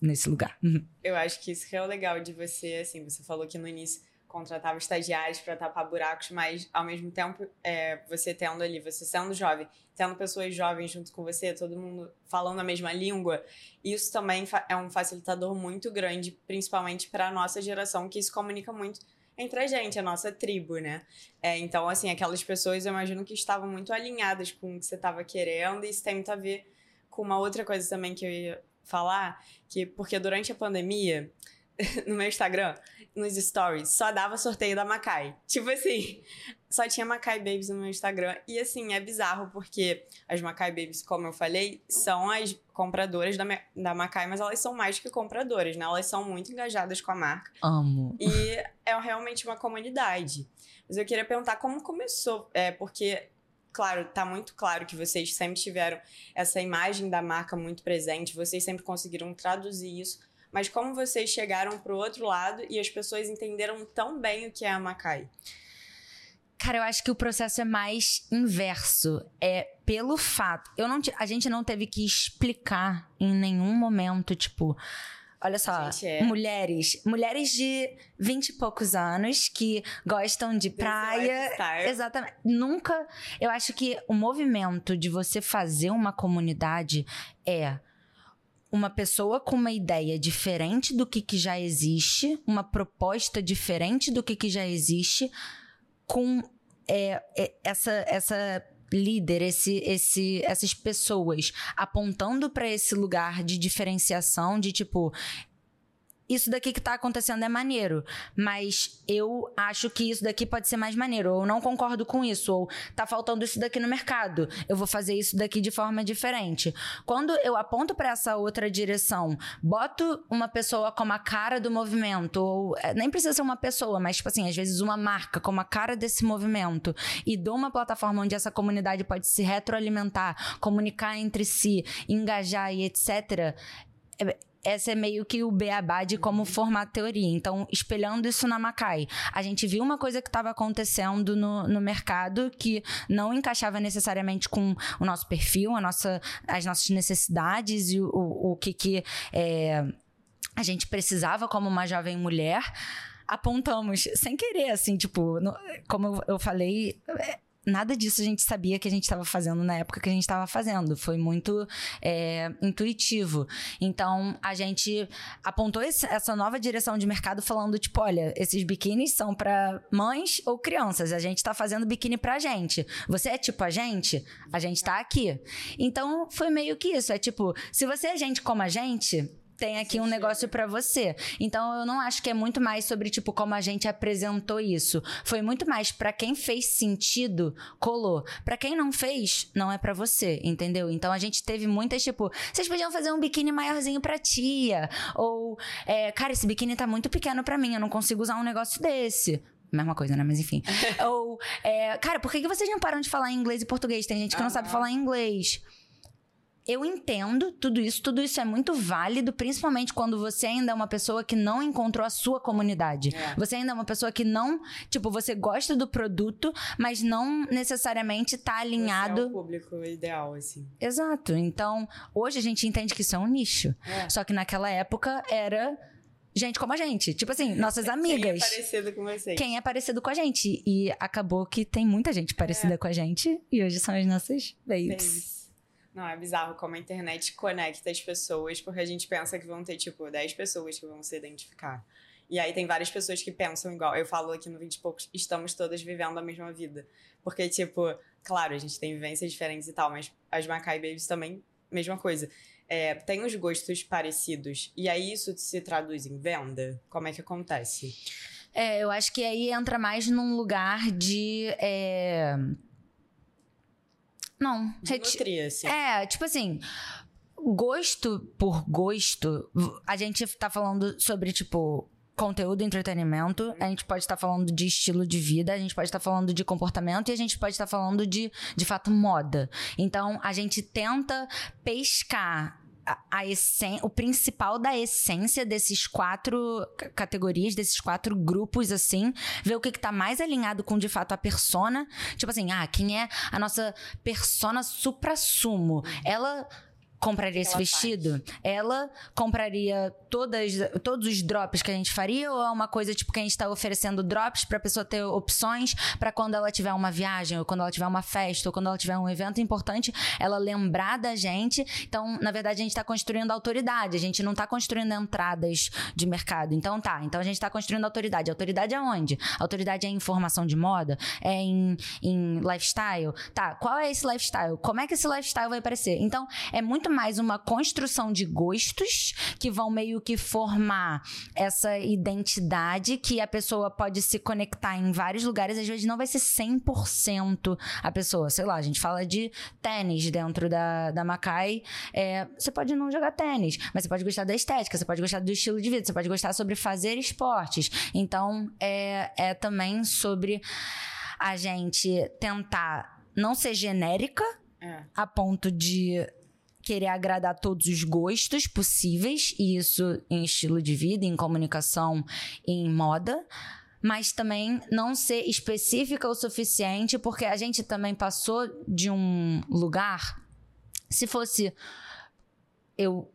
nesse lugar. [LAUGHS] Eu acho que isso que é o legal de você, assim, você falou que no início contratava estagiários para tapar buracos, mas ao mesmo tempo é, você tendo ali, você sendo jovem, tendo pessoas jovens junto com você, todo mundo falando a mesma língua, isso também é um facilitador muito grande, principalmente para a nossa geração, que se comunica muito entre a gente, a nossa tribo, né? É, então, assim, aquelas pessoas eu imagino que estavam muito alinhadas com o que você estava querendo, e isso tem muito a ver com uma outra coisa também que eu ia falar, que porque durante a pandemia [LAUGHS] no meu Instagram, nos stories, só dava sorteio da Macai. Tipo assim, [LAUGHS] só tinha Macai Babies no meu Instagram. E assim, é bizarro porque as Macai Babies, como eu falei, são as compradoras da, da Macai, mas elas são mais que compradoras, né? Elas são muito engajadas com a marca. Amo. E é realmente uma comunidade. Mas eu queria perguntar como começou, é, porque claro, tá muito claro que vocês sempre tiveram essa imagem da marca muito presente, vocês sempre conseguiram traduzir isso mas como vocês chegaram pro outro lado e as pessoas entenderam tão bem o que é a Macai? Cara, eu acho que o processo é mais inverso. É pelo fato. Eu não, a gente não teve que explicar em nenhum momento, tipo. Olha só, é. mulheres, mulheres de vinte e poucos anos que gostam de praia. Exatamente. Nunca. Eu acho que o movimento de você fazer uma comunidade é uma pessoa com uma ideia diferente do que, que já existe, uma proposta diferente do que, que já existe, com é, é, essa, essa líder, esse, esse, essas pessoas apontando para esse lugar de diferenciação, de tipo, isso daqui que tá acontecendo é maneiro, mas eu acho que isso daqui pode ser mais maneiro, ou não concordo com isso, ou tá faltando isso daqui no mercado, eu vou fazer isso daqui de forma diferente. Quando eu aponto para essa outra direção, boto uma pessoa como a cara do movimento, ou é, nem precisa ser uma pessoa, mas tipo assim, às vezes uma marca como a cara desse movimento, e dou uma plataforma onde essa comunidade pode se retroalimentar, comunicar entre si, engajar e etc essa é meio que o beabá de como formar teoria. Então, espelhando isso na Macai, a gente viu uma coisa que estava acontecendo no, no mercado que não encaixava necessariamente com o nosso perfil, a nossa, as nossas necessidades e o, o, o que, que é, a gente precisava como uma jovem mulher apontamos sem querer, assim, tipo, como eu falei, nada disso a gente sabia que a gente estava fazendo na época que a gente estava fazendo. Foi muito é, intuitivo. Então, a gente apontou esse, essa nova direção de mercado falando, tipo, olha, esses biquínis são para mães ou crianças. A gente está fazendo biquíni pra gente. Você é tipo a gente? A gente está aqui. Então, foi meio que isso. É tipo, se você é gente como a gente, tem aqui um negócio para você. Então eu não acho que é muito mais sobre tipo como a gente apresentou isso. Foi muito mais para quem fez sentido, colou. Para quem não fez, não é para você, entendeu? Então a gente teve muitas tipo, vocês podiam fazer um biquíni maiorzinho para tia ou é, cara, esse biquíni tá muito pequeno para mim, eu não consigo usar um negócio desse. Mesma coisa, né? Mas enfim. [LAUGHS] ou, é, cara, por que, que vocês não param de falar inglês e português? Tem gente que não sabe falar inglês eu entendo tudo isso, tudo isso é muito válido, principalmente quando você ainda é uma pessoa que não encontrou a sua comunidade. É. Você ainda é uma pessoa que não, tipo, você gosta do produto, mas não necessariamente tá alinhado. Você é o público ideal, assim. Exato. Então, hoje a gente entende que isso é um nicho. É. Só que naquela época era gente como a gente. Tipo assim, [LAUGHS] nossas amigas. Quem é parecido com vocês. Quem é parecido com a gente. E acabou que tem muita gente parecida é. com a gente. E hoje são as nossas babes. babes. Não, é bizarro como a internet conecta as pessoas, porque a gente pensa que vão ter, tipo, 10 pessoas que vão se identificar. E aí tem várias pessoas que pensam igual. Eu falo aqui no 20 e poucos, estamos todas vivendo a mesma vida. Porque, tipo, claro, a gente tem vivências diferentes e tal, mas as Macai Babies também, mesma coisa. É, tem os gostos parecidos. E aí isso se traduz em venda? Como é que acontece? É, eu acho que aí entra mais num lugar de. É... Não. De nutrir, assim. É, tipo assim. Gosto por gosto, a gente tá falando sobre, tipo, conteúdo, entretenimento, a gente pode estar falando de estilo de vida, a gente pode estar falando de comportamento e a gente pode estar falando de, de fato, moda. Então, a gente tenta pescar a, essência, o principal da essência desses quatro categorias, desses quatro grupos, assim, ver o que, que tá mais alinhado com, de fato, a persona. Tipo assim, ah, quem é a nossa persona supra-sumo? Ela compraria esse vestido, faz. ela compraria todas, todos os drops que a gente faria ou é uma coisa tipo que a gente está oferecendo drops para a pessoa ter opções para quando ela tiver uma viagem ou quando ela tiver uma festa ou quando ela tiver um evento importante, ela lembrar da gente. Então, na verdade, a gente está construindo autoridade, a gente não está construindo entradas de mercado. Então, tá. Então, a gente está construindo autoridade. Autoridade é onde? Autoridade é em informação de moda? É em, em lifestyle? Tá. Qual é esse lifestyle? Como é que esse lifestyle vai aparecer? Então, é muito muito mais uma construção de gostos que vão meio que formar essa identidade que a pessoa pode se conectar em vários lugares. Às vezes não vai ser 100% a pessoa. Sei lá, a gente fala de tênis dentro da, da Macai. É, você pode não jogar tênis, mas você pode gostar da estética, você pode gostar do estilo de vida, você pode gostar sobre fazer esportes. Então, é, é também sobre a gente tentar não ser genérica é. a ponto de querer agradar todos os gostos possíveis, e isso em estilo de vida, em comunicação, em moda mas também não ser específica o suficiente, porque a gente também passou de um lugar. Se fosse eu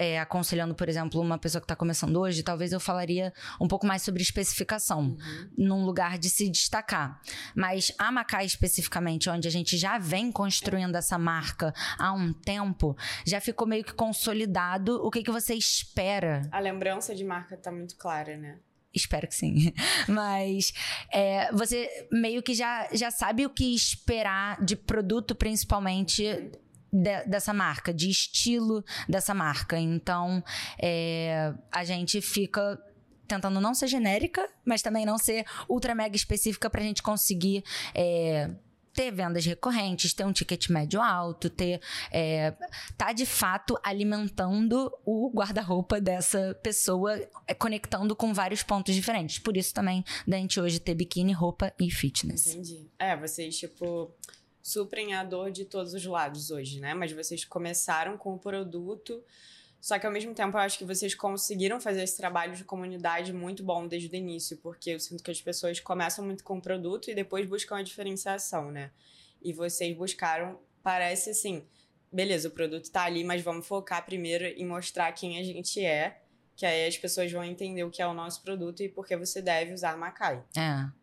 é, aconselhando, por exemplo, uma pessoa que está começando hoje, talvez eu falaria um pouco mais sobre especificação, uhum. num lugar de se destacar. Mas a Macai, especificamente, onde a gente já vem construindo essa marca há um tempo, já ficou meio que consolidado o que, que você espera. A lembrança de marca está muito clara, né? Espero que sim. [LAUGHS] Mas é, você meio que já, já sabe o que esperar de produto, principalmente de, dessa marca, de estilo dessa marca. Então, é, a gente fica tentando não ser genérica, mas também não ser ultra mega específica para a gente conseguir. É, ter vendas recorrentes, ter um ticket médio alto, ter é, tá de fato alimentando o guarda-roupa dessa pessoa, é, conectando com vários pontos diferentes. Por isso também da gente hoje ter biquíni, roupa e fitness. Entendi. É, vocês tipo suprem a dor de todos os lados hoje, né? Mas vocês começaram com o produto, só que ao mesmo tempo eu acho que vocês conseguiram fazer esse trabalho de comunidade muito bom desde o início, porque eu sinto que as pessoas começam muito com o produto e depois buscam a diferenciação, né? E vocês buscaram, parece assim, beleza, o produto tá ali, mas vamos focar primeiro em mostrar quem a gente é, que aí as pessoas vão entender o que é o nosso produto e por que você deve usar Macai. É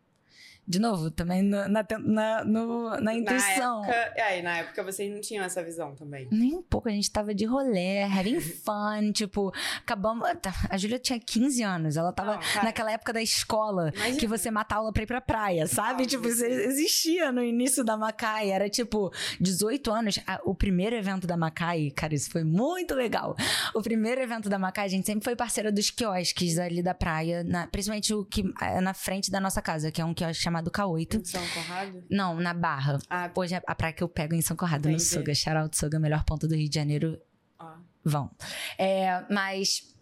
de novo, também na, na, na, no, na intuição. Na época, é, na época vocês não tinham essa visão também. Nem um pouco, a gente tava de rolê, having [LAUGHS] fun, tipo, acabamos. Tá, a Júlia tinha 15 anos, ela tava não, naquela época da escola Imagina. que você mata aula pra ir pra praia, sabe? Não, tipo, isso existia no início da Macai, era tipo 18 anos. o primeiro evento da Macai, cara, isso foi muito legal. O primeiro evento da Macai, a gente sempre foi parceira dos quiosques ali da praia, na, principalmente o que é na frente da nossa casa, que é um quiosque chamado chamado K8. Em São Conrado? Não, na Barra. Ah, Hoje é a praia que eu pego em São Conrado, Entendi. no Suga. Shout Suga, melhor ponto do Rio de Janeiro. Ah. Vão. É, mas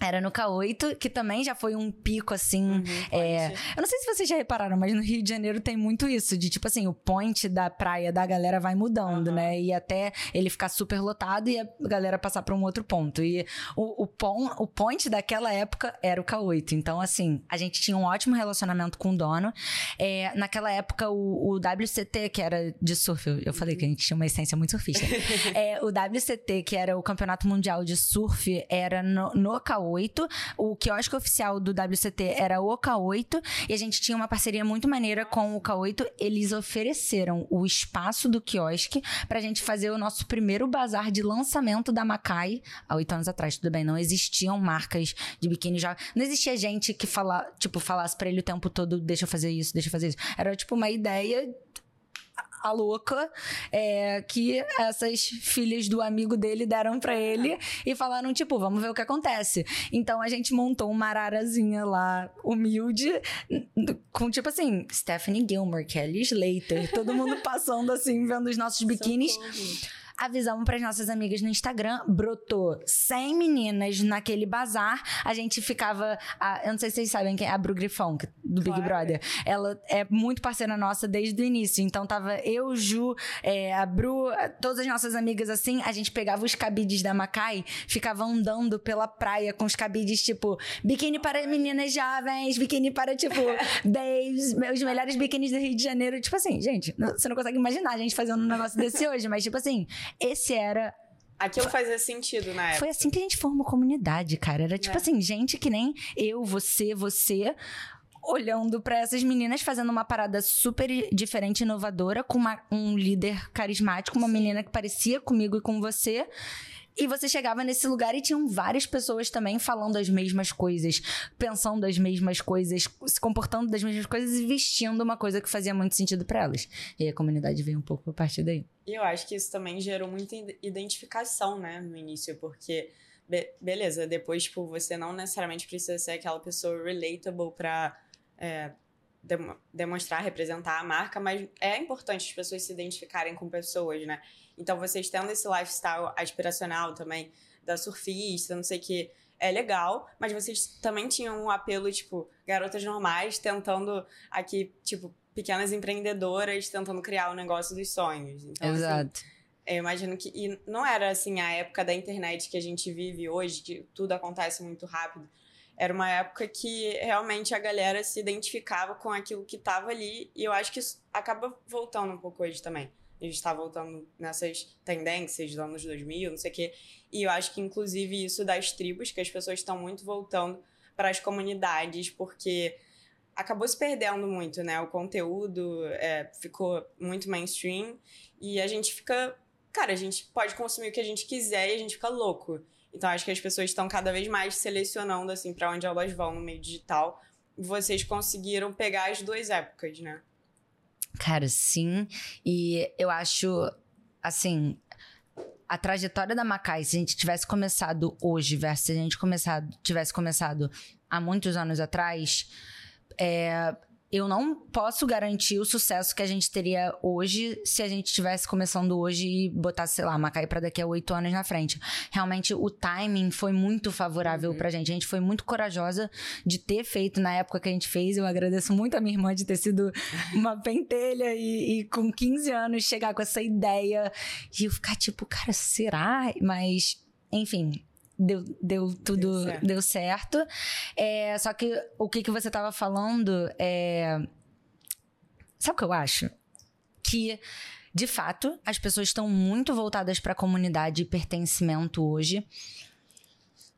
era no K8, que também já foi um pico, assim. Uhum, é... Eu não sei se vocês já repararam, mas no Rio de Janeiro tem muito isso, de tipo assim, o point da praia da galera vai mudando, uhum. né? E até ele ficar super lotado e a galera passar para um outro ponto. E o, o, pon, o point daquela época era o K8. Então, assim, a gente tinha um ótimo relacionamento com o dono. É, naquela época, o, o, WCT, que era de surf, eu, eu falei que a gente tinha uma essência muito surfista. [LAUGHS] é, o WCT, que era o Campeonato Mundial de Surf, era no, no K8 K8. O quiosque oficial do WCT era o K8 e a gente tinha uma parceria muito maneira com o K8. Eles ofereceram o espaço do quiosque pra gente fazer o nosso primeiro bazar de lançamento da Macai há oito anos atrás. Tudo bem, não existiam marcas de biquíni já. Não existia gente que fala, tipo, falasse pra ele o tempo todo: deixa eu fazer isso, deixa eu fazer isso. Era tipo uma ideia a louca é, que essas filhas do amigo dele deram para ele e falaram, tipo, vamos ver o que acontece. Então a gente montou uma ararazinha lá, humilde, com tipo assim, Stephanie Gilmore, Kelly Slater, todo mundo passando assim, vendo os nossos biquínis. Socorro avisamos para as nossas amigas no Instagram, brotou 100 meninas naquele bazar. A gente ficava, a, eu não sei se vocês sabem quem é a Bru Grifão, do Big claro. Brother. Ela é muito parceira nossa desde o início. Então tava eu, Ju, é, a Bru, todas as nossas amigas assim, a gente pegava os cabides da Macai, ficava andando pela praia com os cabides tipo biquíni para meninas jovens, biquíni para tipo [LAUGHS] babes, os melhores biquínis do Rio de Janeiro, tipo assim, gente, você não consegue imaginar a gente fazendo um negócio desse hoje, mas tipo assim, esse era Aquilo fazia sentido na época. Foi assim que a gente formou comunidade, cara. Era tipo é. assim, gente que nem eu, você, você, olhando para essas meninas fazendo uma parada super diferente, inovadora, com uma, um líder carismático, uma Sim. menina que parecia comigo e com você. E você chegava nesse lugar e tinham várias pessoas também falando as mesmas coisas, pensando as mesmas coisas, se comportando das mesmas coisas e vestindo uma coisa que fazia muito sentido para elas. E a comunidade veio um pouco a partir daí. E eu acho que isso também gerou muita identificação, né, no início, porque be beleza, depois tipo, você não necessariamente precisa ser aquela pessoa relatable para é, demonstrar, representar a marca, mas é importante as pessoas se identificarem com pessoas, né? Então, vocês tendo esse lifestyle aspiracional também, da surfista, não sei o que, é legal, mas vocês também tinham um apelo, tipo, garotas normais tentando aqui, tipo, pequenas empreendedoras tentando criar o negócio dos sonhos. Então, assim, Exato. Assim, eu imagino que. E não era assim a época da internet que a gente vive hoje, que tudo acontece muito rápido. Era uma época que realmente a galera se identificava com aquilo que estava ali, e eu acho que isso acaba voltando um pouco hoje também a gente está voltando nessas tendências dos anos 2000, não sei o quê. E eu acho que, inclusive, isso das tribos, que as pessoas estão muito voltando para as comunidades, porque acabou se perdendo muito, né? O conteúdo é, ficou muito mainstream e a gente fica. Cara, a gente pode consumir o que a gente quiser e a gente fica louco. Então, acho que as pessoas estão cada vez mais selecionando, assim, para onde elas vão no meio digital. Vocês conseguiram pegar as duas épocas, né? Cara, sim. E eu acho, assim, a trajetória da Macai, se a gente tivesse começado hoje versus se a gente começado, tivesse começado há muitos anos atrás, é, eu não posso garantir o sucesso que a gente teria hoje se a gente estivesse começando hoje e botasse, sei lá, Macai para daqui a oito anos na frente. Realmente o timing foi muito favorável uhum. pra gente. A gente foi muito corajosa de ter feito na época que a gente fez. Eu agradeço muito a minha irmã de ter sido uma [LAUGHS] pentelha e, e com 15 anos chegar com essa ideia e eu ficar tipo, cara, será? Mas, enfim, deu, deu tudo deu certo. Deu certo. É, só que o que, que você estava falando é. Sabe o que eu acho? Que, de fato, as pessoas estão muito voltadas para a comunidade e pertencimento hoje.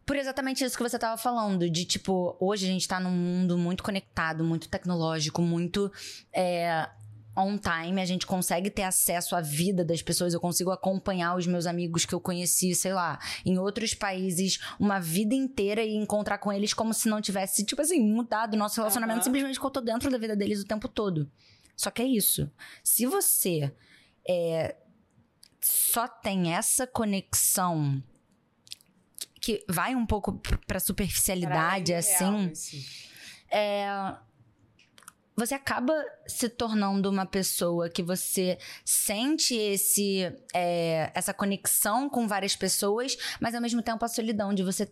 Por exatamente isso que você estava falando, de tipo, hoje a gente está num mundo muito conectado, muito tecnológico, muito é, on time, a gente consegue ter acesso à vida das pessoas, eu consigo acompanhar os meus amigos que eu conheci, sei lá, em outros países, uma vida inteira e encontrar com eles como se não tivesse, tipo assim, mudado o nosso relacionamento, uhum. simplesmente que eu tô dentro da vida deles o tempo todo. Só que é isso. Se você é, só tem essa conexão que vai um pouco pra superficialidade, assim. É, você acaba se tornando uma pessoa que você sente esse, é, essa conexão com várias pessoas, mas ao mesmo tempo a solidão de você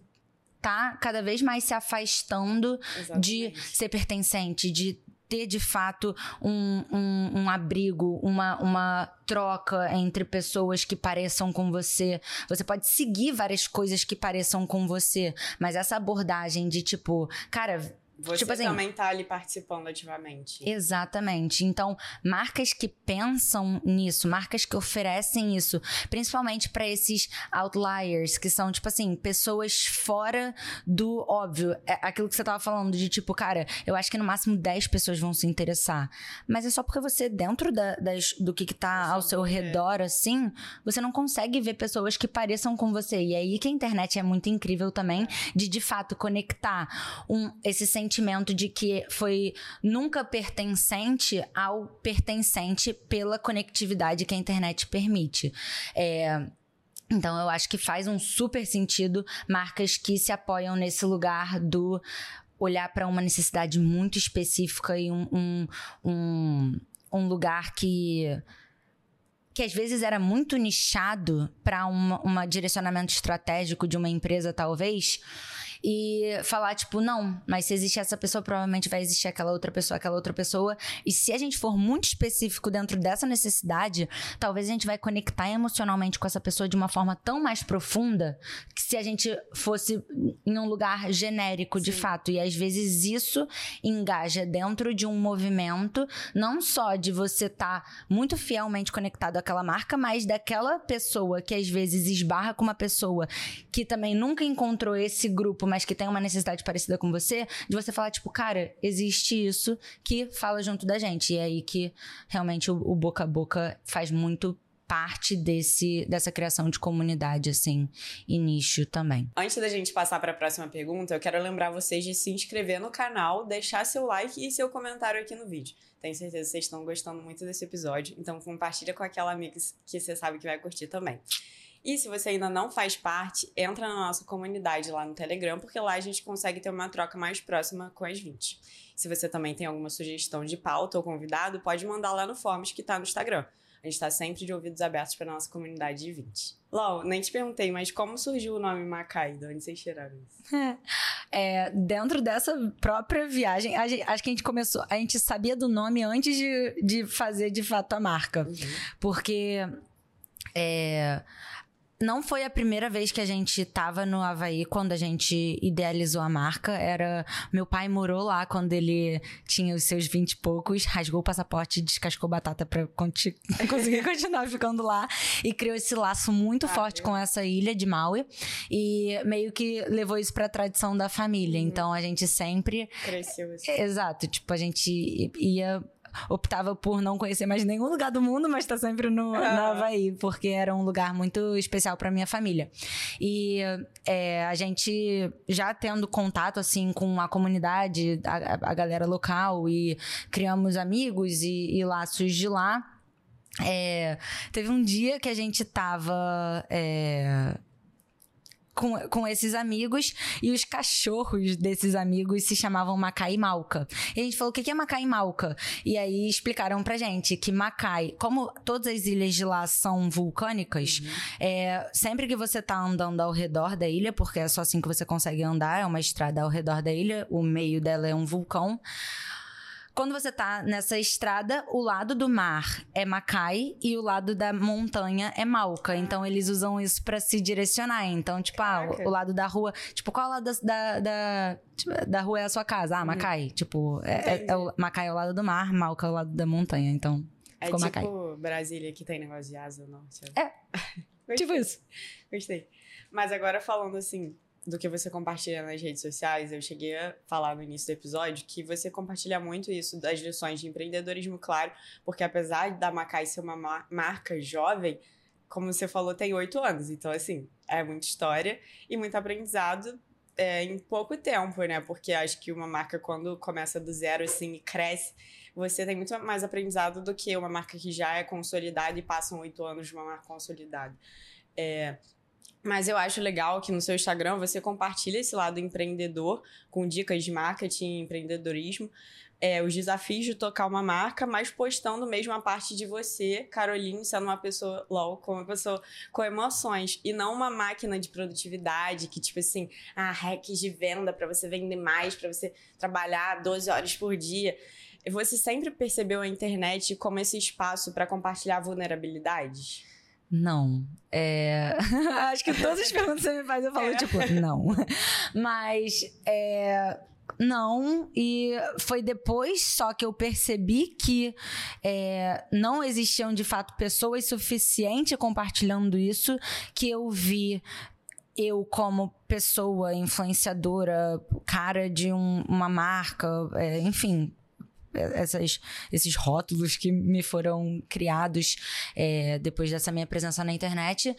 tá cada vez mais se afastando Exatamente. de ser pertencente, de ter de fato um, um, um, abrigo, uma, uma troca entre pessoas que pareçam com você. Você pode seguir várias coisas que pareçam com você, mas essa abordagem de tipo, cara você tipo assim, também tá ali participando ativamente. Exatamente. Então, marcas que pensam nisso, marcas que oferecem isso, principalmente para esses outliers, que são, tipo assim, pessoas fora do óbvio. É aquilo que você tava falando, de tipo, cara, eu acho que no máximo 10 pessoas vão se interessar. Mas é só porque você, dentro da, das, do que, que tá ao seu redor, assim, você não consegue ver pessoas que pareçam com você. E é aí que a internet é muito incrível também, de de fato conectar um, esse sentimento sentimento de que foi nunca pertencente ao pertencente pela conectividade que a internet permite. É, então, eu acho que faz um super sentido marcas que se apoiam nesse lugar do olhar para uma necessidade muito específica e um, um, um, um lugar que que às vezes era muito nichado para um direcionamento estratégico de uma empresa, talvez, e falar, tipo, não, mas se existe essa pessoa, provavelmente vai existir aquela outra pessoa, aquela outra pessoa. E se a gente for muito específico dentro dessa necessidade, talvez a gente vai conectar emocionalmente com essa pessoa de uma forma tão mais profunda que se a gente fosse em um lugar genérico de Sim. fato. E às vezes isso engaja dentro de um movimento, não só de você estar tá muito fielmente conectado àquela marca, mas daquela pessoa que às vezes esbarra com uma pessoa que também nunca encontrou esse grupo, mas que tem uma necessidade parecida com você, de você falar, tipo, cara, existe isso que fala junto da gente. E é aí que realmente o, o boca a boca faz muito parte desse, dessa criação de comunidade, assim, e nicho também. Antes da gente passar para a próxima pergunta, eu quero lembrar vocês de se inscrever no canal, deixar seu like e seu comentário aqui no vídeo. Tenho certeza que vocês estão gostando muito desse episódio, então compartilha com aquela amiga que você sabe que vai curtir também. E se você ainda não faz parte, entra na nossa comunidade lá no Telegram, porque lá a gente consegue ter uma troca mais próxima com as 20. Se você também tem alguma sugestão de pauta ou convidado, pode mandar lá no Forms que está no Instagram. A gente está sempre de ouvidos abertos para nossa comunidade de 20. Lau, nem te perguntei, mas como surgiu o nome Macai? De onde vocês tiraram isso? [LAUGHS] É, dentro dessa própria viagem, a gente, acho que a gente começou, a gente sabia do nome antes de, de fazer de fato a marca. Uhum. Porque é, não foi a primeira vez que a gente tava no Havaí quando a gente idealizou a marca. Era. Meu pai morou lá quando ele tinha os seus vinte e poucos, rasgou o passaporte e descascou batata pra conti [LAUGHS] conseguir continuar ficando lá. E criou esse laço muito ah, forte com essa ilha de Maui. E meio que levou isso pra tradição da família. Uhum. Então a gente sempre. Cresceu assim. Exato. Tipo, a gente ia optava por não conhecer mais nenhum lugar do mundo, mas tá sempre no, ah. no Havaí, porque era um lugar muito especial para minha família. E é, a gente já tendo contato, assim, com a comunidade, a, a galera local, e criamos amigos e, e laços de lá. É, teve um dia que a gente tava. É, com, com esses amigos e os cachorros desses amigos se chamavam Macai e Malca. E a gente falou: o que é Macai e Malca? E aí explicaram pra gente que Macai, como todas as ilhas de lá são vulcânicas, uhum. é, sempre que você tá andando ao redor da ilha, porque é só assim que você consegue andar, é uma estrada ao redor da ilha, o meio dela é um vulcão. Quando você tá nessa estrada, o lado do mar é Macai e o lado da montanha é Malca. Então eles usam isso para se direcionar. Então, tipo, ah, o, o, lado da rua. Tipo, qual lado da, da, tipo, da rua é a sua casa? Ah, uhum. Macai. Hum. Tipo, é, é, é, o, Macai é o lado do mar, Malca é o lado da montanha. Então. É ficou tipo Macai. Brasília que tem negócio de asa norte. É. [LAUGHS] tipo isso. Gostei. Mas agora falando assim, do que você compartilha nas redes sociais, eu cheguei a falar no início do episódio que você compartilha muito isso das lições de empreendedorismo, claro, porque apesar da Macai ser uma marca jovem, como você falou, tem oito anos, então assim, é muita história e muito aprendizado é, em pouco tempo, né? Porque acho que uma marca, quando começa do zero, assim, e cresce, você tem muito mais aprendizado do que uma marca que já é consolidada e passam oito anos de uma marca consolidada. É, mas eu acho legal que no seu Instagram você compartilha esse lado empreendedor, com dicas de marketing empreendedorismo, é, os desafios de tocar uma marca, mas postando mesmo a parte de você, Caroline, sendo uma pessoa LOL, uma pessoa com emoções, e não uma máquina de produtividade que, tipo assim, ah, hacks de venda para você vender mais, para você trabalhar 12 horas por dia. Você sempre percebeu a internet como esse espaço para compartilhar vulnerabilidades? Não. É... [LAUGHS] Acho que todas as perguntas que você me faz, eu falo, é. tipo, não. [LAUGHS] Mas, é... Não, e foi depois só que eu percebi que é, não existiam de fato pessoas suficientes compartilhando isso, que eu vi eu como pessoa influenciadora, cara de um, uma marca, é, enfim, essas, esses rótulos que me foram criados é, depois dessa minha presença na internet,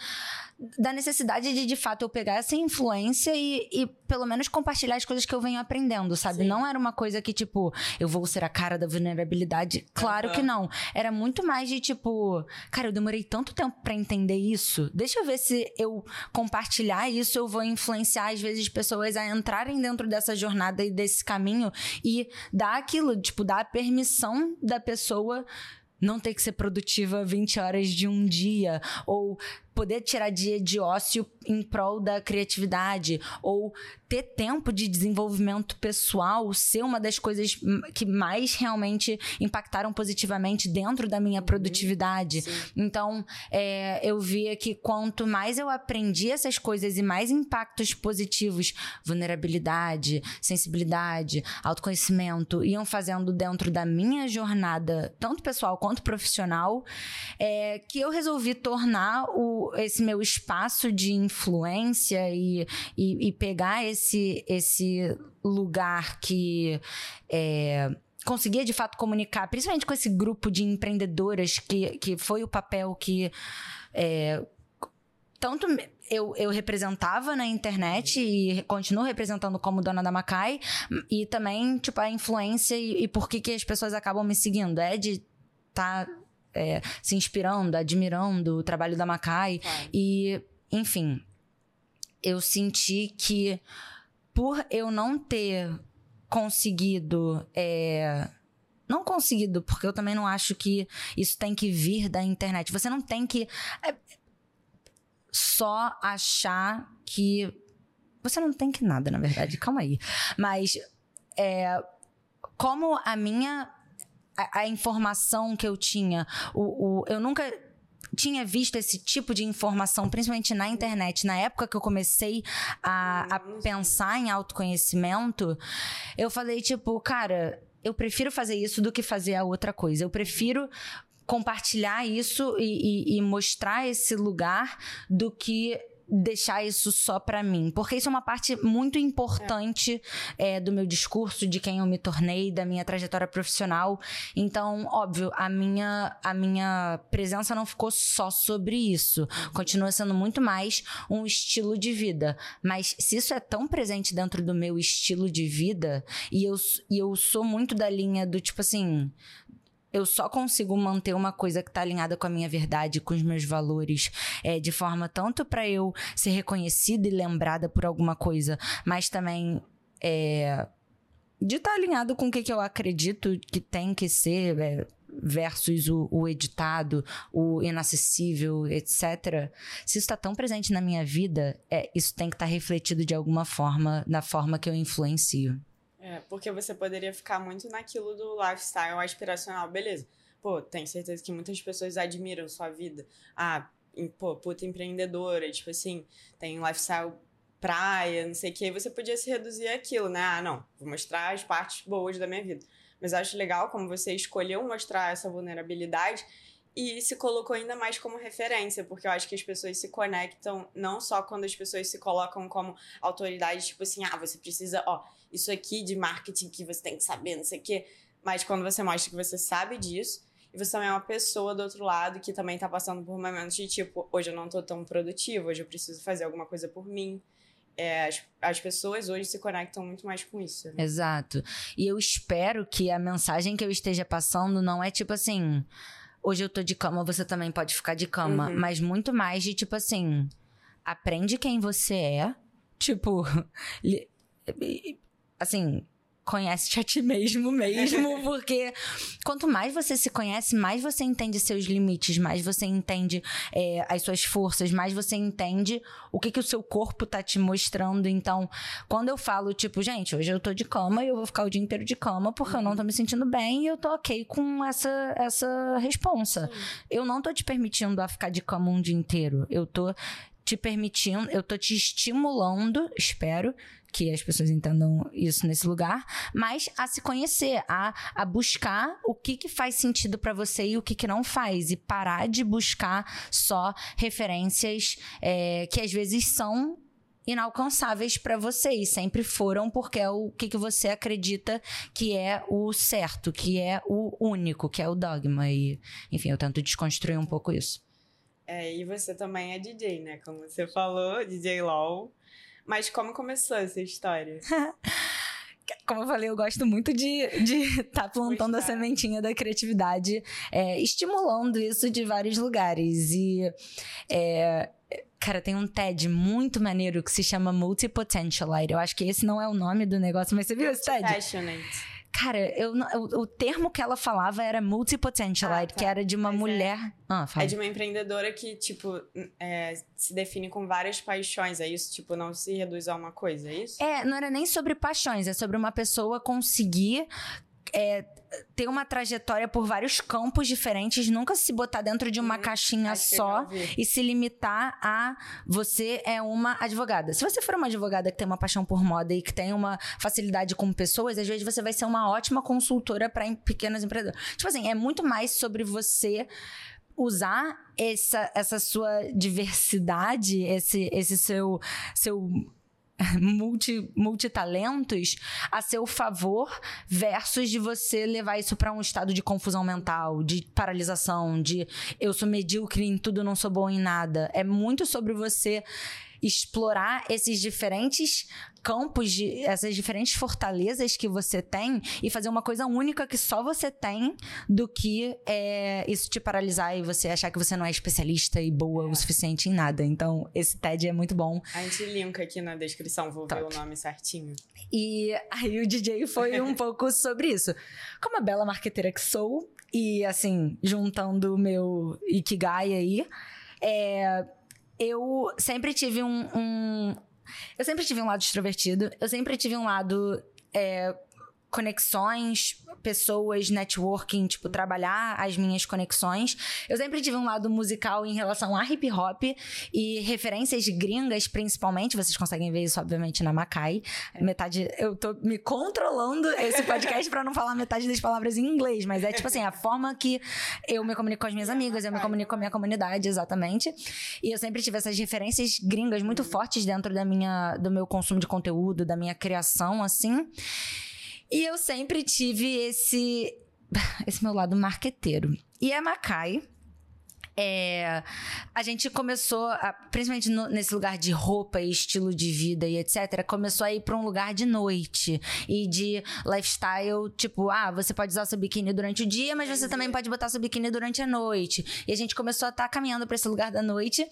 da necessidade de, de fato, eu pegar essa influência e, e pelo menos compartilhar as coisas que eu venho aprendendo, sabe? Sim. Não era uma coisa que, tipo, eu vou ser a cara da vulnerabilidade. Claro uhum. que não. Era muito mais de, tipo, cara, eu demorei tanto tempo para entender isso. Deixa eu ver se eu compartilhar isso, eu vou influenciar, às vezes, pessoas a entrarem dentro dessa jornada e desse caminho e dar aquilo, tipo, dar a permissão da pessoa não ter que ser produtiva 20 horas de um dia, ou poder tirar dia de ócio em prol da criatividade, ou ter tempo de desenvolvimento pessoal ser uma das coisas que mais realmente impactaram positivamente dentro da minha uhum. produtividade. Sim. Então, é, eu via que quanto mais eu aprendi essas coisas e mais impactos positivos, vulnerabilidade, sensibilidade, autoconhecimento, iam fazendo dentro da minha jornada, tanto pessoal quanto profissional, é, que eu resolvi tornar o, esse meu espaço de influência e, e, e pegar esse esse, lugar que é, conseguia de fato comunicar, principalmente com esse grupo de empreendedoras que, que foi o papel que é, tanto eu, eu representava na internet e continuo representando como dona da Macai e também tipo a influência e, e por que, que as pessoas acabam me seguindo. É de estar tá, é, se inspirando, admirando o trabalho da Macai e enfim eu senti que por eu não ter conseguido. É, não conseguido, porque eu também não acho que isso tem que vir da internet. Você não tem que é, só achar que. Você não tem que nada, na verdade, calma aí. Mas é, como a minha. A, a, informação que eu tinha, o, o, eu nunca tinha visto esse tipo de informação, principalmente na internet, na época que eu comecei a, a pensar em autoconhecimento, eu falei, tipo, cara, eu prefiro fazer isso do que fazer a outra coisa. Eu prefiro compartilhar isso e, e, e mostrar esse lugar do que deixar isso só para mim, porque isso é uma parte muito importante é. É, do meu discurso, de quem eu me tornei, da minha trajetória profissional. Então, óbvio, a minha a minha presença não ficou só sobre isso, continua sendo muito mais um estilo de vida. Mas se isso é tão presente dentro do meu estilo de vida e eu, e eu sou muito da linha do tipo assim, eu só consigo manter uma coisa que está alinhada com a minha verdade, com os meus valores, é, de forma tanto para eu ser reconhecida e lembrada por alguma coisa, mas também é, de estar tá alinhado com o que, que eu acredito que tem que ser. É, versus o, o, editado, o inacessível, etc. Se isso está tão presente na minha vida, é, isso tem que estar tá refletido de alguma forma na forma que eu influencio. É, porque você poderia ficar muito naquilo do lifestyle aspiracional, beleza. Pô, tenho certeza que muitas pessoas admiram sua vida. Ah, pô, puta empreendedora, tipo assim, tem lifestyle praia, não sei o que. Você podia se reduzir aquilo, né? Ah, não, vou mostrar as partes boas da minha vida. Mas acho legal como você escolheu mostrar essa vulnerabilidade e se colocou ainda mais como referência, porque eu acho que as pessoas se conectam não só quando as pessoas se colocam como autoridade, tipo assim, ah, você precisa, ó, isso aqui de marketing que você tem que saber, não sei o quê. Mas quando você mostra que você sabe disso, e você também é uma pessoa do outro lado que também tá passando por momentos de tipo, hoje eu não tô tão produtivo, hoje eu preciso fazer alguma coisa por mim. É, as, as pessoas hoje se conectam muito mais com isso. Né? Exato. E eu espero que a mensagem que eu esteja passando não é tipo assim. Hoje eu tô de cama, você também pode ficar de cama. Uhum. Mas muito mais de tipo assim. Aprende quem você é. Tipo, [LAUGHS] assim, conhece-te a ti mesmo mesmo, [LAUGHS] porque quanto mais você se conhece, mais você entende seus limites, mais você entende é, as suas forças, mais você entende o que, que o seu corpo tá te mostrando. Então, quando eu falo, tipo, gente, hoje eu tô de cama e eu vou ficar o dia inteiro de cama porque eu não tô me sentindo bem e eu tô ok com essa, essa responsa. Eu não tô te permitindo a ficar de cama um dia inteiro. Eu tô te permitindo, eu tô te estimulando, espero, que as pessoas entendam isso nesse lugar, mas a se conhecer, a, a buscar o que, que faz sentido para você e o que, que não faz, e parar de buscar só referências é, que às vezes são inalcançáveis para você e sempre foram porque é o que, que você acredita que é o certo, que é o único, que é o dogma e enfim, eu tento desconstruir um pouco isso. É, e você também é DJ, né? Como você falou, DJ LOL. Mas como começou essa história? [LAUGHS] como eu falei, eu gosto muito de estar de [LAUGHS] tá plantando a sementinha da criatividade, é, estimulando isso de vários lugares. E, é, cara, tem um TED muito maneiro que se chama Multipotentialite. Eu acho que esse não é o nome do negócio, mas você viu esse TED? Passionate. Cara, eu, o, o, termo que ela falava era multipotentialite, ah, tá. que era de uma Mas é mulher. É, ah, é, de uma empreendedora que, tipo, é, se define com várias paixões. É isso? Tipo, não se reduz a uma coisa, é isso? É, não era nem sobre paixões, é sobre uma pessoa conseguir é, ter uma trajetória por vários campos diferentes, nunca se botar dentro de uma hum, caixinha só e se limitar a você é uma advogada. Se você for uma advogada que tem uma paixão por moda e que tem uma facilidade com pessoas, às vezes você vai ser uma ótima consultora para pequenas empresas. Tipo assim, é muito mais sobre você usar essa, essa sua diversidade, esse, esse seu, seu [LAUGHS] multi, multitalentos a seu favor versus de você levar isso para um estado de confusão mental, de paralisação, de eu sou medíocre em tudo, não sou bom em nada. É muito sobre você explorar esses diferentes campos, de, essas diferentes fortalezas que você tem e fazer uma coisa única que só você tem do que é, isso te paralisar e você achar que você não é especialista e boa é. o suficiente em nada. Então, esse TED é muito bom. A gente linka aqui na descrição, vou Top. ver o nome certinho. E aí o DJ foi um [LAUGHS] pouco sobre isso. Como a bela marqueteira que sou, e assim, juntando o meu Ikigai aí, é, eu sempre tive um, um, Eu sempre tive um lado extrovertido. Eu sempre tive um lado. É, conexões, pessoas, networking, tipo, trabalhar as minhas conexões. Eu sempre tive um lado musical em relação a hip hop e referências gringas, principalmente. Vocês conseguem ver isso, obviamente, na Macai. Metade. Eu tô me controlando esse podcast para não falar metade das palavras em inglês, mas é tipo assim, a forma que eu me comunico com as minhas amigas, eu me comunico com a minha comunidade, exatamente. E eu sempre tive essas referências gringas muito fortes dentro da minha, do meu consumo de conteúdo, da minha criação, assim. E eu sempre tive esse [SIGHS] esse meu lado marqueteiro. E a Macai, é, a gente começou, a, principalmente no, nesse lugar de roupa e estilo de vida e etc., começou a ir para um lugar de noite e de lifestyle, tipo, ah, você pode usar seu biquíni durante o dia, mas você também pode botar seu biquíni durante a noite. E a gente começou a estar tá caminhando para esse lugar da noite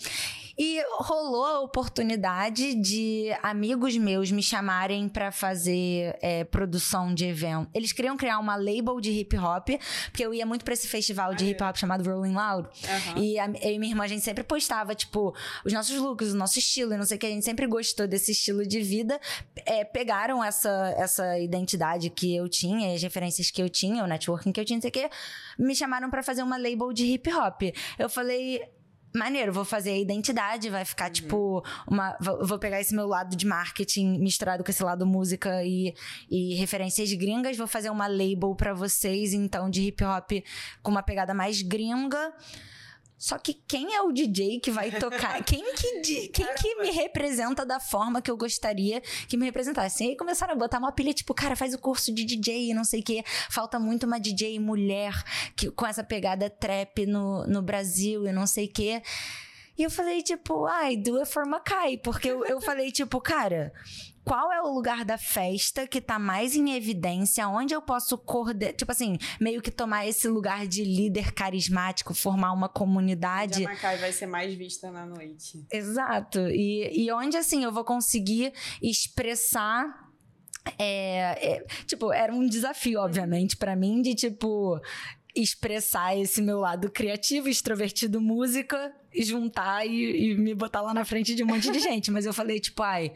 e rolou a oportunidade de amigos meus me chamarem para fazer é, produção de evento. Eles queriam criar uma label de hip hop, porque eu ia muito para esse festival de hip hop chamado Rolling Loud. Uhum. E a, eu e minha irmã, a gente sempre postava, tipo, os nossos looks, o nosso estilo, e não sei o que. A gente sempre gostou desse estilo de vida. É, pegaram essa, essa identidade que eu tinha, as referências que eu tinha, o networking que eu tinha, não sei o que. Me chamaram para fazer uma label de hip hop. Eu falei, maneiro, vou fazer a identidade, vai ficar uhum. tipo uma. Vou pegar esse meu lado de marketing misturado com esse lado música e, e referências gringas, vou fazer uma label para vocês, então, de hip hop com uma pegada mais gringa. Só que quem é o DJ que vai tocar? [LAUGHS] quem que, quem que me representa da forma que eu gostaria que me representasse? E aí começaram a botar uma pilha, tipo, cara, faz o curso de DJ e não sei o quê. Falta muito uma DJ mulher que, com essa pegada trap no, no Brasil e não sei o quê. E eu falei, tipo, ai, do it for Macai. Porque eu, eu falei, tipo, cara, qual é o lugar da festa que tá mais em evidência, onde eu posso coordenar, tipo assim, meio que tomar esse lugar de líder carismático, formar uma comunidade. A Macai vai ser mais vista na noite. Exato. E, e onde, assim, eu vou conseguir expressar é, é, tipo, era um desafio, obviamente, para mim, de tipo expressar esse meu lado criativo, extrovertido, música, juntar e, e, me botar lá na frente de um monte de [LAUGHS] gente. Mas eu falei, tipo, ai,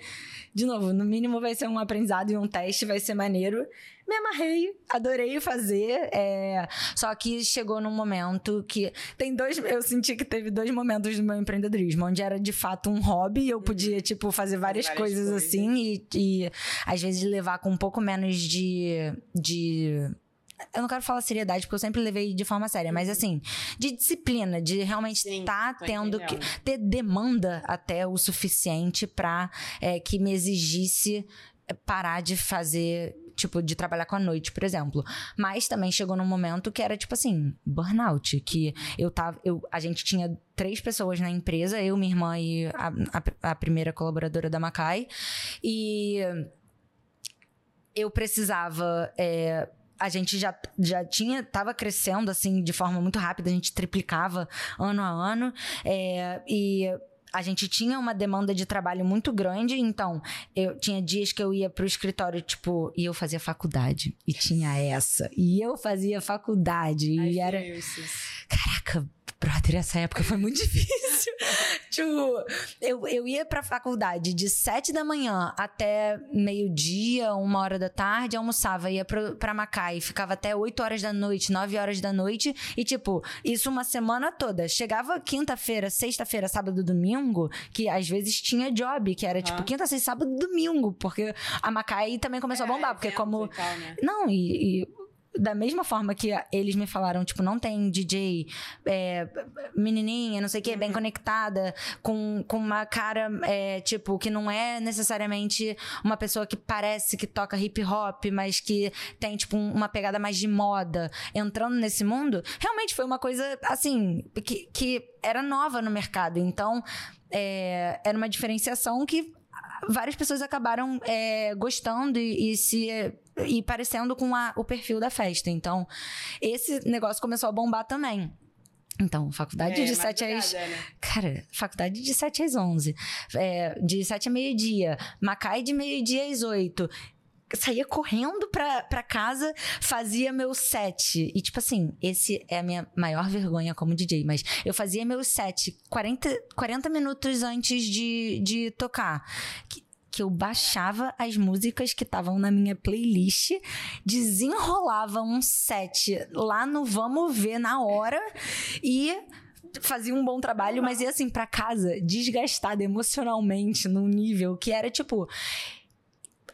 de novo, no mínimo vai ser um aprendizado e um teste, vai ser maneiro. Me amarrei, adorei fazer. É... Só que chegou num momento que. Tem dois. Eu senti que teve dois momentos do meu empreendedorismo, onde era de fato um hobby, e eu podia, uhum. tipo, fazer várias, várias coisas, coisas, assim, e, e às vezes levar com um pouco menos de. de Eu não quero falar seriedade, porque eu sempre levei de forma séria, mas assim, de disciplina, de realmente estar tá tendo que ter demanda até o suficiente para é, que me exigisse parar de fazer tipo, de trabalhar com a noite, por exemplo. Mas também chegou num momento que era, tipo assim, burnout. Que eu tava. Eu, a gente tinha três pessoas na empresa, eu, minha irmã e a, a, a primeira colaboradora da Macai. E eu precisava. É, a gente já, já tinha, tava crescendo assim de forma muito rápida, a gente triplicava ano a ano. É, e a gente tinha uma demanda de trabalho muito grande, então eu tinha dias que eu ia pro escritório, tipo, e eu fazia faculdade. E tinha essa. E eu fazia faculdade. Ai, e era. Caraca, brother, essa época foi muito [LAUGHS] difícil. tipo, eu, eu ia pra faculdade de sete da manhã até meio-dia, uma hora da tarde, almoçava, ia pra, pra Macai, ficava até oito horas da noite, nove horas da noite, e tipo, isso uma semana toda. Chegava quinta-feira, sexta-feira, sábado, domingo, que às vezes tinha job, que era tipo quinta, sexta, sábado, domingo, porque a Macai também começou é, a bombar, porque como. Tal, né? Não, e, e da mesma forma que eles me falaram, tipo, não tem DJ é, menininha, não sei o que, bem uhum. conectada, com, com uma cara, é, tipo, que não é necessariamente uma pessoa que parece que toca hip hop, mas que tem, tipo, uma pegada mais de moda, entrando nesse mundo, realmente foi uma coisa, assim, que, que era nova no mercado. Então, é, era uma diferenciação que várias pessoas acabaram é, gostando e, e se e parecendo com a, o perfil da festa. Então, esse negócio começou a bombar também. Então, faculdade é, de 7 às. Né? Cara, faculdade de 7 às 11. É, de 7 a meio-dia. Macai de meio-dia às 8 saía correndo pra, pra casa, fazia meu set. E, tipo assim, esse é a minha maior vergonha como DJ, mas eu fazia meu set 40, 40 minutos antes de, de tocar que eu baixava as músicas que estavam na minha playlist, desenrolava um set lá no Vamos Ver na hora e fazia um bom trabalho, mas ia assim para casa desgastada emocionalmente num nível que era tipo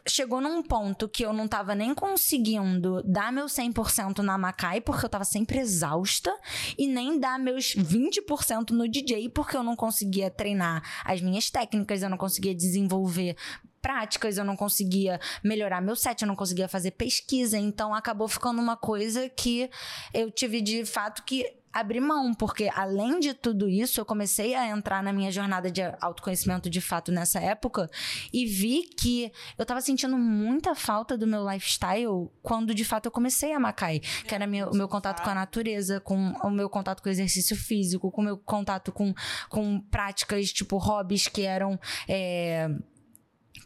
chegou num ponto que eu não tava nem conseguindo dar meu 100% na Macai, porque eu tava sempre exausta, e nem dar meus 20% no DJ, porque eu não conseguia treinar as minhas técnicas, eu não conseguia desenvolver práticas, eu não conseguia melhorar meu set, eu não conseguia fazer pesquisa, então acabou ficando uma coisa que eu tive de fato que abrir mão, porque além de tudo isso, eu comecei a entrar na minha jornada de autoconhecimento de fato nessa época e vi que eu tava sentindo muita falta do meu lifestyle quando de fato eu comecei a Macai, que era meu, o meu contato com a natureza, com o meu contato com o exercício físico, com o meu contato com, com práticas, tipo, hobbies que eram. É,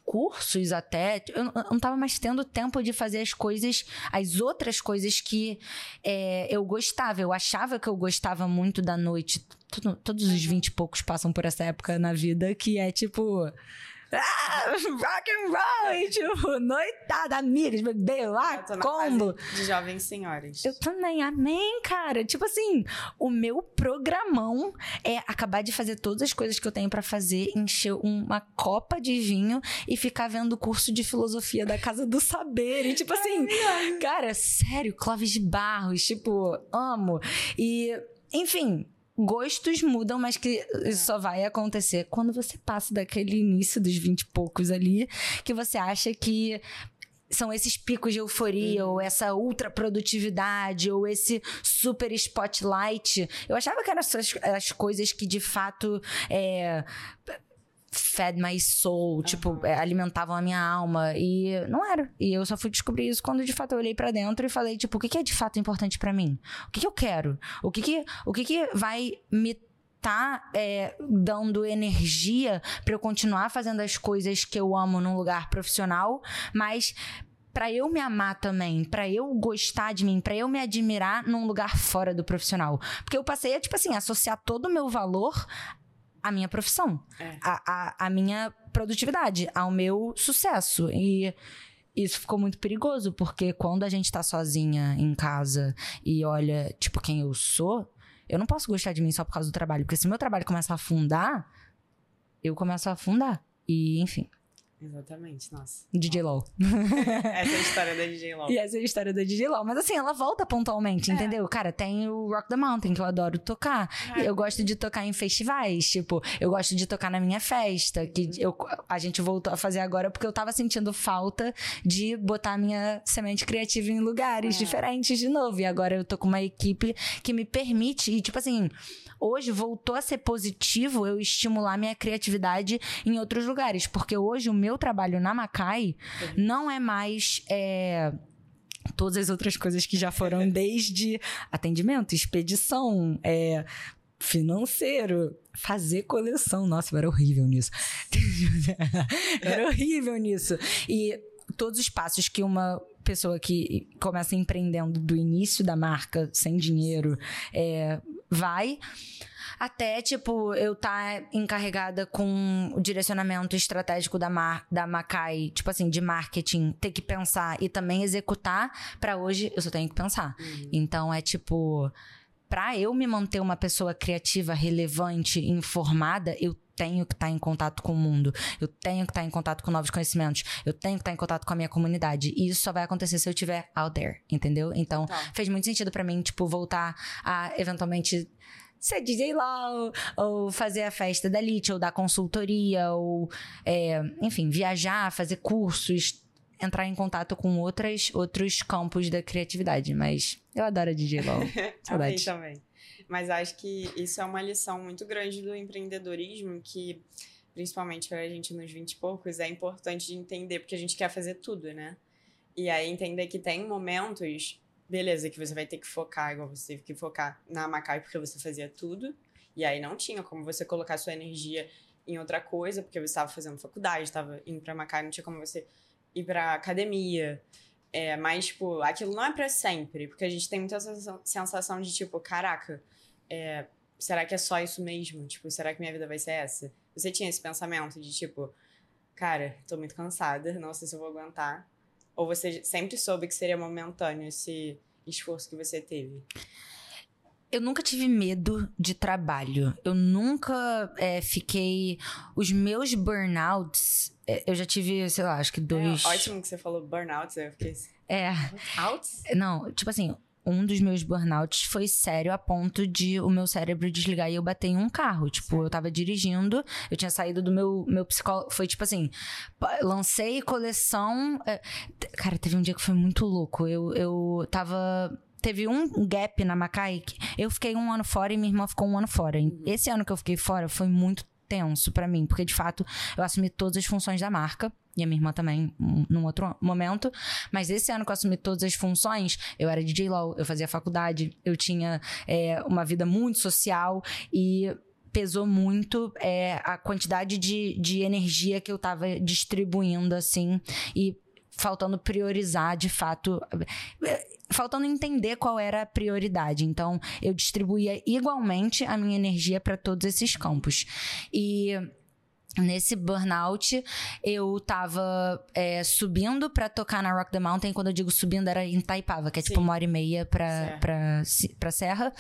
cursos até, eu não tava mais tendo tempo de fazer as coisas, as outras coisas que é, eu gostava. Eu achava que eu gostava muito da noite. todos os vinte e poucos passam por essa época na vida que é tipo ah, rock and roll, e tipo, noitada, amigas, bebê lá, combo. De jovens senhoras. Eu também, amém, cara. Tipo assim, o meu programão é acabar de fazer todas as coisas que eu tenho para fazer, encher uma copa de vinho e ficar vendo o curso de filosofia da Casa do Saber. E tipo assim, cara, sério, Clóvis de Barros, tipo, amo. E, enfim, gostos mudam, mas que isso só vai acontecer quando você passa daquele início dos vinte e poucos ali, que você acha que são esses picos de euforia, uhum. ou essa ultra produtividade, ou esse super spotlight. Eu achava que eram essas as coisas que de fato é, fed my soul, tipo, é, alimentavam a minha alma. E não era. E eu só fui descobrir isso quando de fato eu olhei para dentro e falei, tipo, o que, que é de fato importante para mim? O que, que eu quero? O que, que, o que, que vai me tá é, dando energia para eu continuar fazendo as coisas que eu amo num lugar profissional, mas para eu me amar também, para eu gostar de mim, para eu me admirar num lugar fora do profissional. Porque eu passei a, tipo assim, associar todo o meu valor a minha profissão, é. a, a, a minha produtividade, ao meu sucesso. E isso ficou muito perigoso, porque quando a gente tá sozinha em casa e olha, tipo, quem eu sou, eu não posso gostar de mim só por causa do trabalho. Porque se meu trabalho começa a afundar, eu começo a afundar. E, enfim. Exatamente, nossa. DJ LOL. [LAUGHS] essa é a história da DJ LOL. E essa é a história da DJ LOL. Mas assim, ela volta pontualmente, é. entendeu? Cara, tem o Rock the Mountain, que eu adoro tocar. É. Eu gosto de tocar em festivais, tipo, eu gosto de tocar na minha festa, que uhum. eu, a gente voltou a fazer agora porque eu tava sentindo falta de botar a minha semente criativa em lugares é. diferentes de novo. E agora eu tô com uma equipe que me permite, e tipo assim, hoje voltou a ser positivo eu estimular minha criatividade em outros lugares. Porque hoje o meu trabalho na Macai uhum. não é mais. É, todas as outras coisas que já foram [LAUGHS] desde atendimento, expedição, é, financeiro, fazer coleção. Nossa, eu era horrível nisso. [LAUGHS] eu era horrível nisso. E todos os passos que uma pessoa que começa empreendendo do início da marca, sem dinheiro, é, vai até, tipo, eu tá encarregada com o direcionamento estratégico da, Mar, da Macai, tipo assim, de marketing, ter que pensar e também executar, para hoje eu só tenho que pensar. Uhum. Então é tipo, pra eu me manter uma pessoa criativa, relevante, informada, eu tenho que estar tá em contato com o mundo, eu tenho que estar tá em contato com novos conhecimentos, eu tenho que estar tá em contato com a minha comunidade. E isso só vai acontecer se eu estiver out there, entendeu? Então, tá. fez muito sentido para mim, tipo, voltar a eventualmente ser DJ lá, ou, ou, fazer a festa da Lit, ou dar consultoria, ou, é, enfim, viajar, fazer cursos, entrar em contato com outras, outros campos da criatividade. Mas eu adoro DJ LOL. [LAUGHS] Saudade. também. Mas acho que isso é uma lição muito grande do empreendedorismo que, principalmente para a gente nos 20 e poucos, é importante de entender, porque a gente quer fazer tudo, né? E aí entender que tem momentos beleza, que você vai ter que focar, igual você teve que focar na Macai porque você fazia tudo. E aí não tinha como você colocar sua energia em outra coisa, porque você estava fazendo faculdade, estava indo pra Macai, não tinha como você ir pra academia. É, mas, tipo, aquilo não é para sempre, porque a gente tem muita sensação de, tipo, caraca, é, será que é só isso mesmo? Tipo, será que minha vida vai ser essa? Você tinha esse pensamento de, tipo, cara, tô muito cansada, não sei se eu vou aguentar. Ou você sempre soube que seria momentâneo esse esforço que você teve? Eu nunca tive medo de trabalho. Eu nunca é, fiquei. Os meus burnouts. É, eu já tive, sei lá, acho que dois. É ótimo que você falou burnouts, eu fiquei. É. Outs? Não, tipo assim, um dos meus burnouts foi sério a ponto de o meu cérebro desligar e eu bater em um carro. Tipo, eu tava dirigindo, eu tinha saído do meu, meu psicólogo. Foi tipo assim: lancei coleção. É, cara, teve um dia que foi muito louco. Eu, eu tava teve um gap na Macai. Eu fiquei um ano fora e minha irmã ficou um ano fora. Uhum. Esse ano que eu fiquei fora foi muito tenso para mim, porque de fato eu assumi todas as funções da marca e a minha irmã também num outro momento. Mas esse ano que eu assumi todas as funções, eu era DJ LOL, eu fazia faculdade, eu tinha é, uma vida muito social e pesou muito é, a quantidade de, de energia que eu tava distribuindo, assim, e faltando priorizar de fato faltando entender qual era a prioridade. Então, eu distribuía igualmente a minha energia para todos esses campos. E Nesse burnout, eu tava é, subindo para tocar na Rock the Mountain. Quando eu digo subindo, era em Taipava, que é tipo Sim. tipo uma hora e meia pra, pra, pra Serra.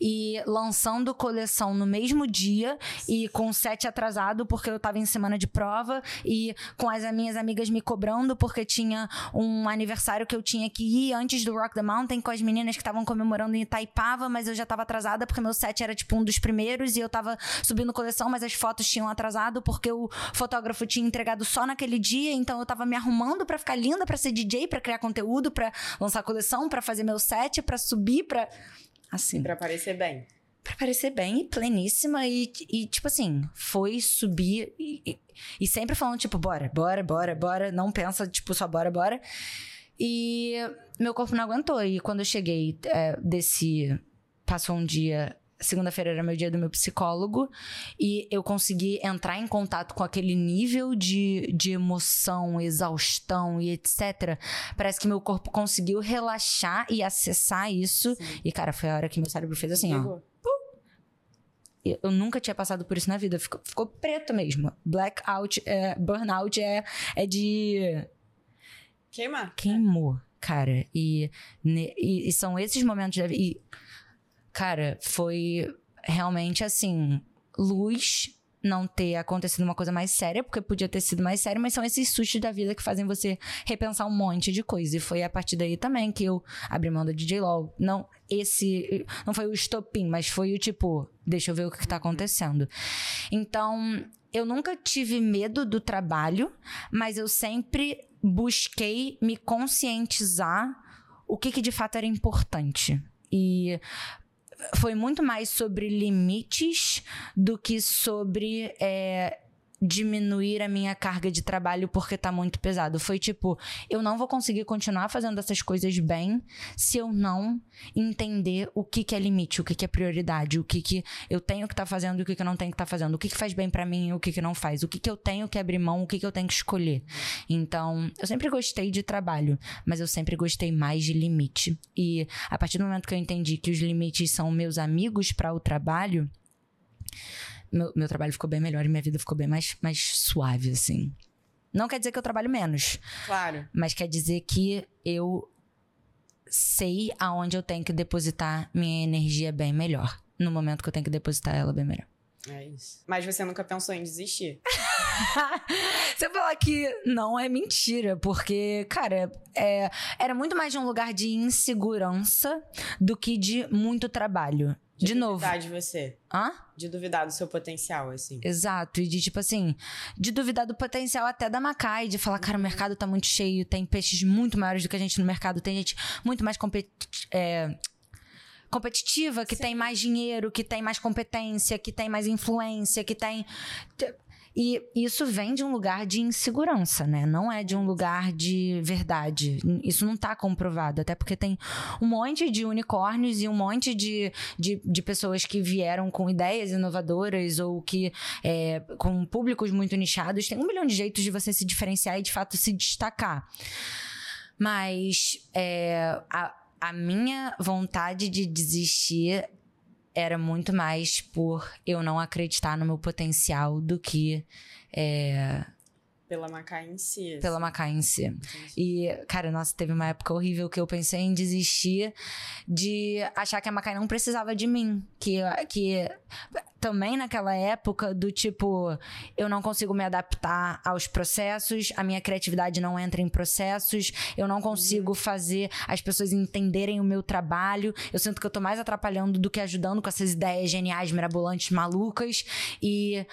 E lançando coleção no mesmo dia e com set atrasado, porque eu tava em semana de prova. E com as minhas amigas me cobrando, porque tinha um aniversário que eu tinha que ir antes do Rock the Mountain com as meninas que estavam comemorando em Itaipava, mas eu já tava atrasada porque meu set era tipo um dos primeiros e eu tava subindo coleção, mas as fotos tinham atrasado porque porque o fotógrafo tinha entregado só naquele dia, então eu tava me arrumando para ficar linda, para ser DJ, para criar conteúdo, para lançar coleção, para fazer meu set, para subir, para assim, para parecer bem. Pra parecer bem, pleníssima e, e tipo assim, foi subir e, e, e sempre falando, tipo, bora, bora, bora, bora. Não pensa, tipo, só bora, bora. E meu corpo não aguentou. E quando eu cheguei, é, desci, passou um dia segunda-feira era meu dia do meu psicólogo e eu consegui entrar em contato com aquele nível de, de emoção, exaustão e etc. Parece que meu corpo conseguiu relaxar e acessar isso. Sim. E, cara, foi a hora que meu cérebro fez assim, ó. Eu nunca tinha passado por isso na vida. Ficou, ficou preto mesmo. Blackout, é, burnout é, é de. Queimar. Queimou, cara. E, e, e são esses momentos da vida. Cara, foi realmente assim, luz não ter acontecido uma coisa mais séria, porque podia ter sido mais séria, mas são esses sustos da vida que fazem você repensar um monte de coisa. E foi a partir daí também que eu abri mão da DJ LOL. Não, esse. Não foi o estopim, mas foi o tipo, deixa eu ver o que, que tá acontecendo. Então, eu nunca tive medo do trabalho, mas eu sempre busquei me conscientizar o que, que de fato era importante. E foi muito mais sobre limites do que sobre é, diminuir a minha carga de trabalho porque tá muito pesado. Foi tipo, eu não vou conseguir continuar fazendo essas coisas bem se eu não entender o que, que é limite, o que, que é prioridade, o que, que eu tenho que estar tá fazendo e o que, que eu não tenho que tá fazendo, o que, que faz bem para mim e o que, que não faz, o que, que eu tenho que abrir mão, o que, que eu tenho que escolher. Então, eu sempre gostei de trabalho, mas eu sempre gostei mais de limite. E a partir do momento que eu entendi que os limites são meus amigos para o trabalho, meu, meu trabalho ficou bem melhor e minha vida ficou bem mais, mais suave, assim. Não quer dizer que eu trabalho menos. Claro. Mas quer dizer que eu sei aonde eu tenho que depositar minha energia bem melhor. No momento que eu tenho que depositar ela bem melhor. É isso. Mas você nunca pensou em desistir? [LAUGHS] Você falar que não é mentira, porque, cara, é, era muito mais de um lugar de insegurança do que de muito trabalho. De, de novo. De duvidar de você. Hã? De duvidar do seu potencial, assim. Exato. E de, tipo assim, de duvidar do potencial até da Macai, de falar, cara, o mercado tá muito cheio, tem peixes muito maiores do que a gente no mercado, tem gente muito mais compet é, competitiva, que Sim. tem mais dinheiro, que tem mais competência, que tem mais influência, que tem. E isso vem de um lugar de insegurança, né? Não é de um lugar de verdade. Isso não está comprovado. Até porque tem um monte de unicórnios e um monte de, de, de pessoas que vieram com ideias inovadoras ou que é, com públicos muito nichados. Tem um milhão de jeitos de você se diferenciar e de fato se destacar. Mas é, a, a minha vontade de desistir era muito mais por eu não acreditar no meu potencial do que. É, pela Macai em si. Assim. Pela Macai em si. Entendi. E, cara, nossa, teve uma época horrível que eu pensei em desistir de achar que a Macai não precisava de mim. Que, que também naquela época do tipo, eu não consigo me adaptar aos processos, a minha criatividade não entra em processos, eu não consigo uhum. fazer as pessoas entenderem o meu trabalho. Eu sinto que eu tô mais atrapalhando do que ajudando com essas ideias geniais, mirabolantes, malucas. E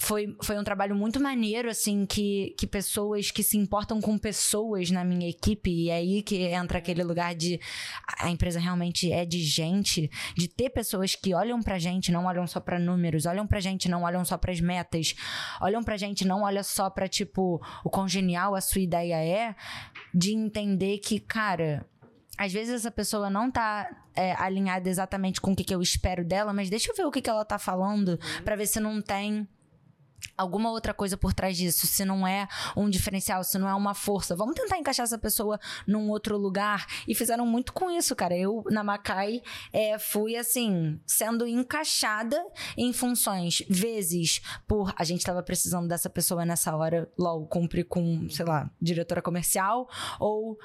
foi, foi um trabalho muito maneiro, assim, que, que pessoas que se importam com pessoas na minha equipe, e é aí que entra aquele lugar de a empresa realmente é de gente, de ter pessoas que olham pra gente, não olham só pra números, olham pra gente, não olham só pras metas, olham pra gente, não olham só pra, tipo, o quão genial a sua ideia é, de entender que, cara, às vezes essa pessoa não tá é, alinhada exatamente com o que, que eu espero dela, mas deixa eu ver o que, que ela tá falando uhum. para ver se não tem alguma outra coisa por trás disso, se não é um diferencial, se não é uma força. Vamos tentar encaixar essa pessoa num outro lugar. E fizeram muito com isso, cara. Eu, na Macai, é, fui assim, sendo encaixada em funções, vezes por a gente estava precisando dessa pessoa nessa hora, logo cumpre com, sei lá, diretora comercial, ou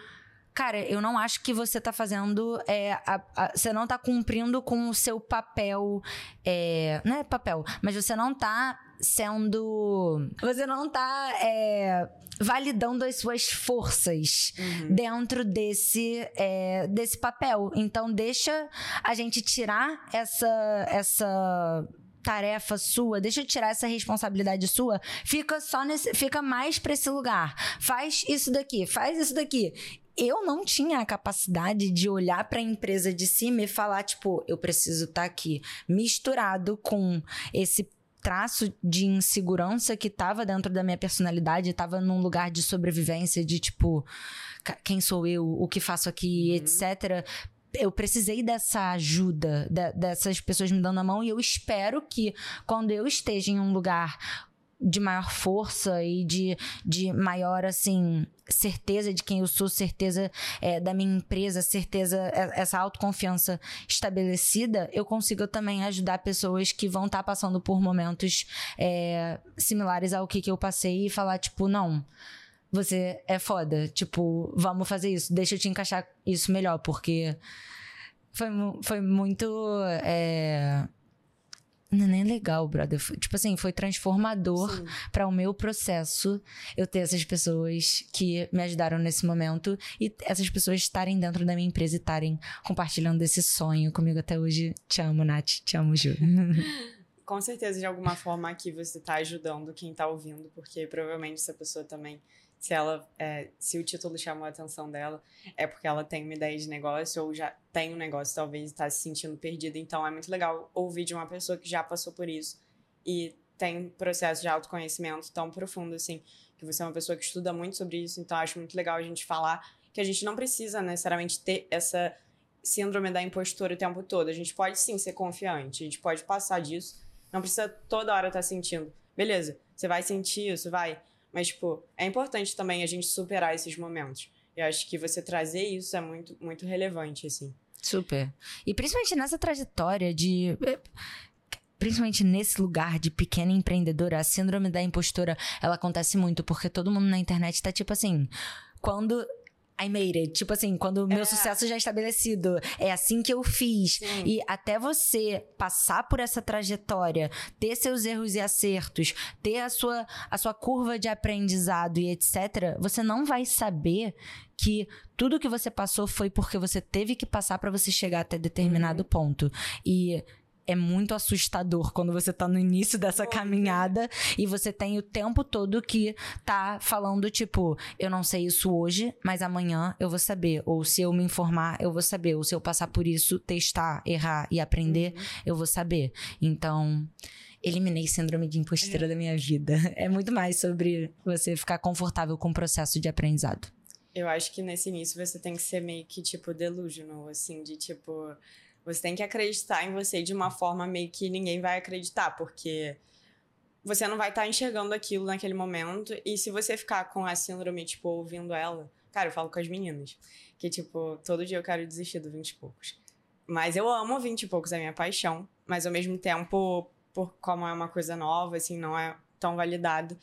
cara, eu não acho que você tá fazendo. É, a, a, você não tá cumprindo com o seu papel. É, não é papel, mas você não tá sendo. Você não tá é, validando as suas forças uhum. dentro desse, é, desse papel. Então, deixa a gente tirar essa. essa tarefa sua, deixa eu tirar essa responsabilidade sua, fica só nesse, fica mais para esse lugar. Faz isso daqui, faz isso daqui eu não tinha a capacidade de olhar para a empresa de cima e falar, tipo, eu preciso estar tá aqui misturado com esse traço de insegurança que estava dentro da minha personalidade, estava num lugar de sobrevivência, de tipo, quem sou eu, o que faço aqui, uhum. etc eu precisei dessa ajuda, de, dessas pessoas me dando a mão, e eu espero que quando eu esteja em um lugar de maior força e de, de maior, assim, certeza de quem eu sou, certeza é, da minha empresa, certeza, é, essa autoconfiança estabelecida, eu consigo também ajudar pessoas que vão estar tá passando por momentos é, similares ao que, que eu passei e falar, tipo, não. Você é foda. Tipo, vamos fazer isso. Deixa eu te encaixar isso melhor, porque foi, foi muito. É, não é nem legal, brother. Foi, tipo assim, foi transformador para o meu processo eu ter essas pessoas que me ajudaram nesse momento e essas pessoas estarem dentro da minha empresa e estarem compartilhando esse sonho comigo até hoje. Te amo, Nath. Te amo, Ju. [LAUGHS] Com certeza, de alguma forma aqui você tá ajudando quem tá ouvindo, porque provavelmente essa pessoa também se ela é, se o título chamou a atenção dela é porque ela tem uma ideia de negócio ou já tem um negócio talvez está se sentindo perdida. Então é muito legal ouvir de uma pessoa que já passou por isso e tem um processo de autoconhecimento tão profundo assim que você é uma pessoa que estuda muito sobre isso. Então acho muito legal a gente falar que a gente não precisa necessariamente ter essa síndrome da impostura o tempo todo. A gente pode sim ser confiante a gente pode passar disso. Não precisa toda hora estar tá sentindo beleza você vai sentir isso vai mas, tipo, é importante também a gente superar esses momentos. Eu acho que você trazer isso é muito, muito relevante, assim. Super. E principalmente nessa trajetória de eh, principalmente nesse lugar de pequena empreendedora, a síndrome da impostora, ela acontece muito, porque todo mundo na internet tá tipo assim, quando I made it. Tipo assim, quando o meu é. sucesso já é estabelecido. É assim que eu fiz. Sim. E até você passar por essa trajetória, ter seus erros e acertos, ter a sua, a sua curva de aprendizado e etc., você não vai saber que tudo que você passou foi porque você teve que passar para você chegar até determinado uhum. ponto. E é muito assustador quando você tá no início dessa caminhada e você tem o tempo todo que tá falando, tipo, eu não sei isso hoje, mas amanhã eu vou saber. Ou se eu me informar, eu vou saber. Ou se eu passar por isso, testar, errar e aprender, uhum. eu vou saber. Então eliminei síndrome de impostura é. da minha vida. [LAUGHS] É muito mais sobre você ficar confortável com o processo de aprendizado. Eu acho que nesse início você tem que ser meio que, tipo, delusional, assim, de tipo você tem que acreditar em você de uma forma meio que ninguém vai acreditar, porque você não vai estar tá enxergando aquilo naquele momento. E se você ficar com a síndrome, tipo, ouvindo ela. Cara, eu falo com as meninas. Que, tipo, todo dia eu quero desistir do 20 e poucos. Mas eu amo 20 e poucos, é minha paixão. Mas ao mesmo tempo, por como é uma coisa nova, assim, não é tão validado.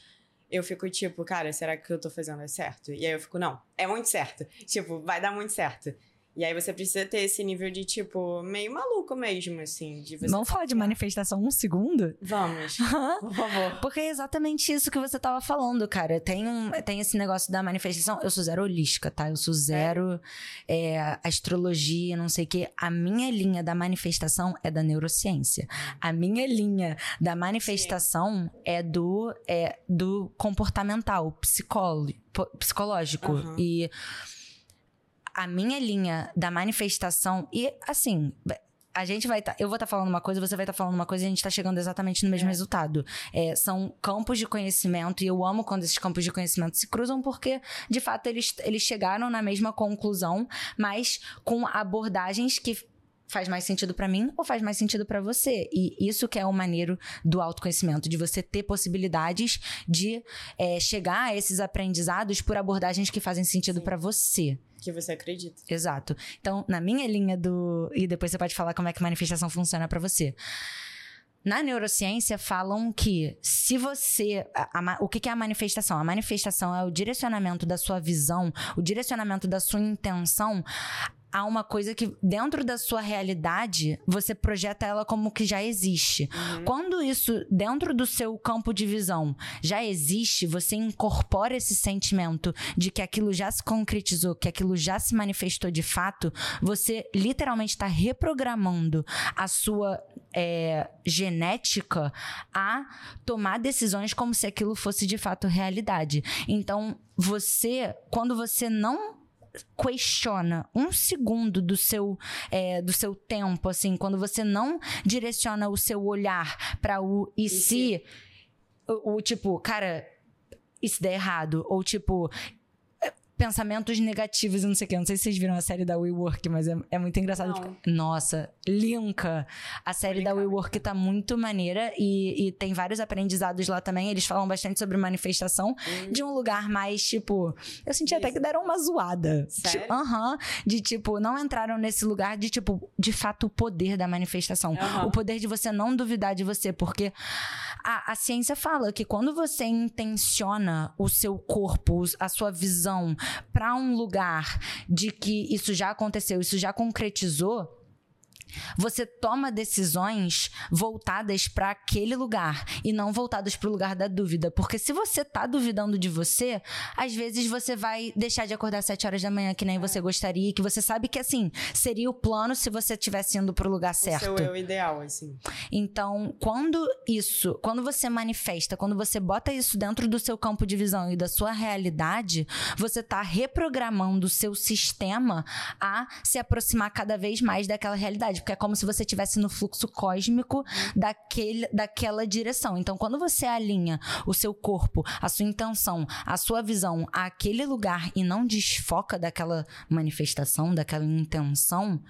Eu fico tipo, cara, será que o que eu tô fazendo é certo? E aí eu fico, não, é muito certo. Tipo, vai dar muito certo. E aí você precisa ter esse nível de, tipo, meio maluco mesmo, assim. De você Vamos falar de manifestação um segundo? Vamos. [LAUGHS] Por favor. Porque é exatamente isso que você tava falando, cara. Tem, um, tem esse negócio da manifestação. Eu sou zero holística, tá? Eu sou zero é. É, astrologia, não sei o quê. A minha linha da manifestação é da neurociência. A minha linha da manifestação Sim. é do, é do comportamental, psicológico. Uhum. E a minha linha da manifestação, e assim, a gente vai tá, eu vou estar tá falando uma coisa, você vai estar tá falando uma coisa e a gente está chegando exatamente no mesmo é. resultado. É, são campos de conhecimento e eu amo quando esses campos de conhecimento se cruzam porque, de fato, eles, eles chegaram na mesma conclusão, mas com abordagens que faz mais sentido para mim ou faz mais sentido para você. E isso que é o maneiro do autoconhecimento, de você ter possibilidades de é, chegar a esses aprendizados por abordagens que fazem sentido para você que você acredita. Exato. Então, na minha linha do. E depois você pode falar como é que manifestação funciona para você. Na neurociência falam que se você. A, a, o que, que é a manifestação? A manifestação é o direcionamento da sua visão, o direcionamento da sua intenção há uma coisa que dentro da sua realidade você projeta ela como que já existe. Uhum. Quando isso dentro do seu campo de visão já existe, você incorpora esse sentimento de que aquilo já se concretizou, que aquilo já se manifestou de fato, você literalmente está reprogramando a sua é, genética a tomar decisões como se aquilo fosse de fato realidade. Então, você, quando você não questiona um segundo do seu, é, do seu tempo, assim, quando você não direciona o seu olhar para o e, e se, o, o tipo, cara, isso der errado, ou tipo, pensamentos negativos e não sei o que. Não sei se vocês viram a série da WeWork, mas é, é muito engraçado. Tipo, nossa, linka. A série da WeWork tá muito maneira e, e, tem vários aprendizados lá também. Eles falam bastante sobre manifestação hum. de um lugar mais, tipo... Eu senti Isso. até que deram uma zoada. Sério? Aham. Tipo, uh -huh, de, tipo, não entraram nesse lugar de, tipo, de fato, o poder da manifestação. Uh -huh. O poder de você não duvidar de você, porque a, a ciência fala que quando você intenciona o seu corpo, a sua visão para um lugar de que isso já aconteceu, isso já concretizou, você toma decisões voltadas para aquele lugar e não voltadas para o lugar da dúvida. Porque se você tá duvidando de você, às vezes você vai deixar de acordar às 7 horas da manhã que nem você gostaria, que você sabe que assim, seria o plano se você estivesse indo pro lugar certo. O seu eu ideal, assim. Então, quando isso, quando você manifesta, quando você bota isso dentro do seu campo de visão e da sua realidade, você tá reprogramando o seu sistema a se aproximar cada vez mais daquela realidade, porque é como se você estivesse no fluxo cósmico daquele, daquela direção. Então, quando você alinha o seu corpo, a sua intenção, a sua visão àquele lugar e não desfoca daquela manifestação, daquela intenção,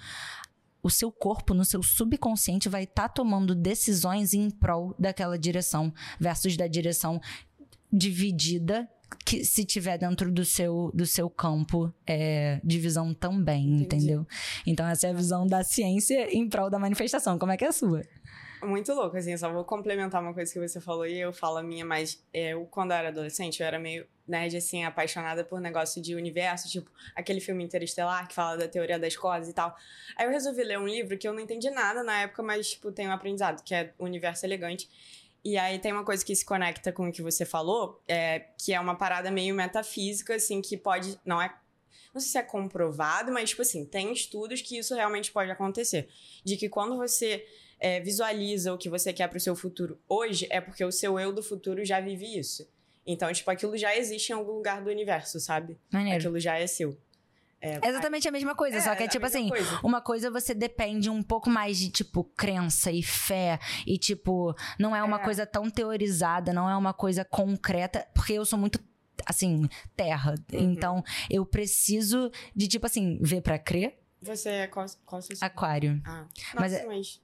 o seu corpo, no seu subconsciente, vai estar tá tomando decisões em prol daquela direção, versus da direção dividida que se tiver dentro do seu, do seu campo é, de visão também, Entendi. entendeu? Então essa é a visão da ciência em prol da manifestação. Como é que é a sua? Muito louco, assim, só vou complementar uma coisa que você falou e eu falo a minha, mas eu, quando eu era adolescente, eu era meio nerd, assim, apaixonada por negócio de universo, tipo aquele filme Interestelar que fala da teoria das cordas e tal. Aí eu resolvi ler um livro que eu não entendi nada na época, mas, tipo, tem um aprendizado, que é O Universo Elegante. E aí tem uma coisa que se conecta com o que você falou, é, que é uma parada meio metafísica, assim, que pode. Não é. Não sei se é comprovado, mas, tipo assim, tem estudos que isso realmente pode acontecer. De que quando você é, visualiza o que você quer pro seu futuro hoje, é porque o seu eu do futuro já vive isso. Então, tipo, aquilo já existe em algum lugar do universo, sabe? Maneiro. Aquilo já é seu. É, é exatamente a mesma coisa, é, só que é tipo assim, coisa. uma coisa você depende um pouco mais de, tipo, crença e fé, e, tipo, não é uma é. coisa tão teorizada, não é uma coisa concreta, porque eu sou muito assim, terra. Uhum. Então, eu preciso de, tipo assim, ver para crer. Você é qual, qual Aquário. Ah. Mas, é mas...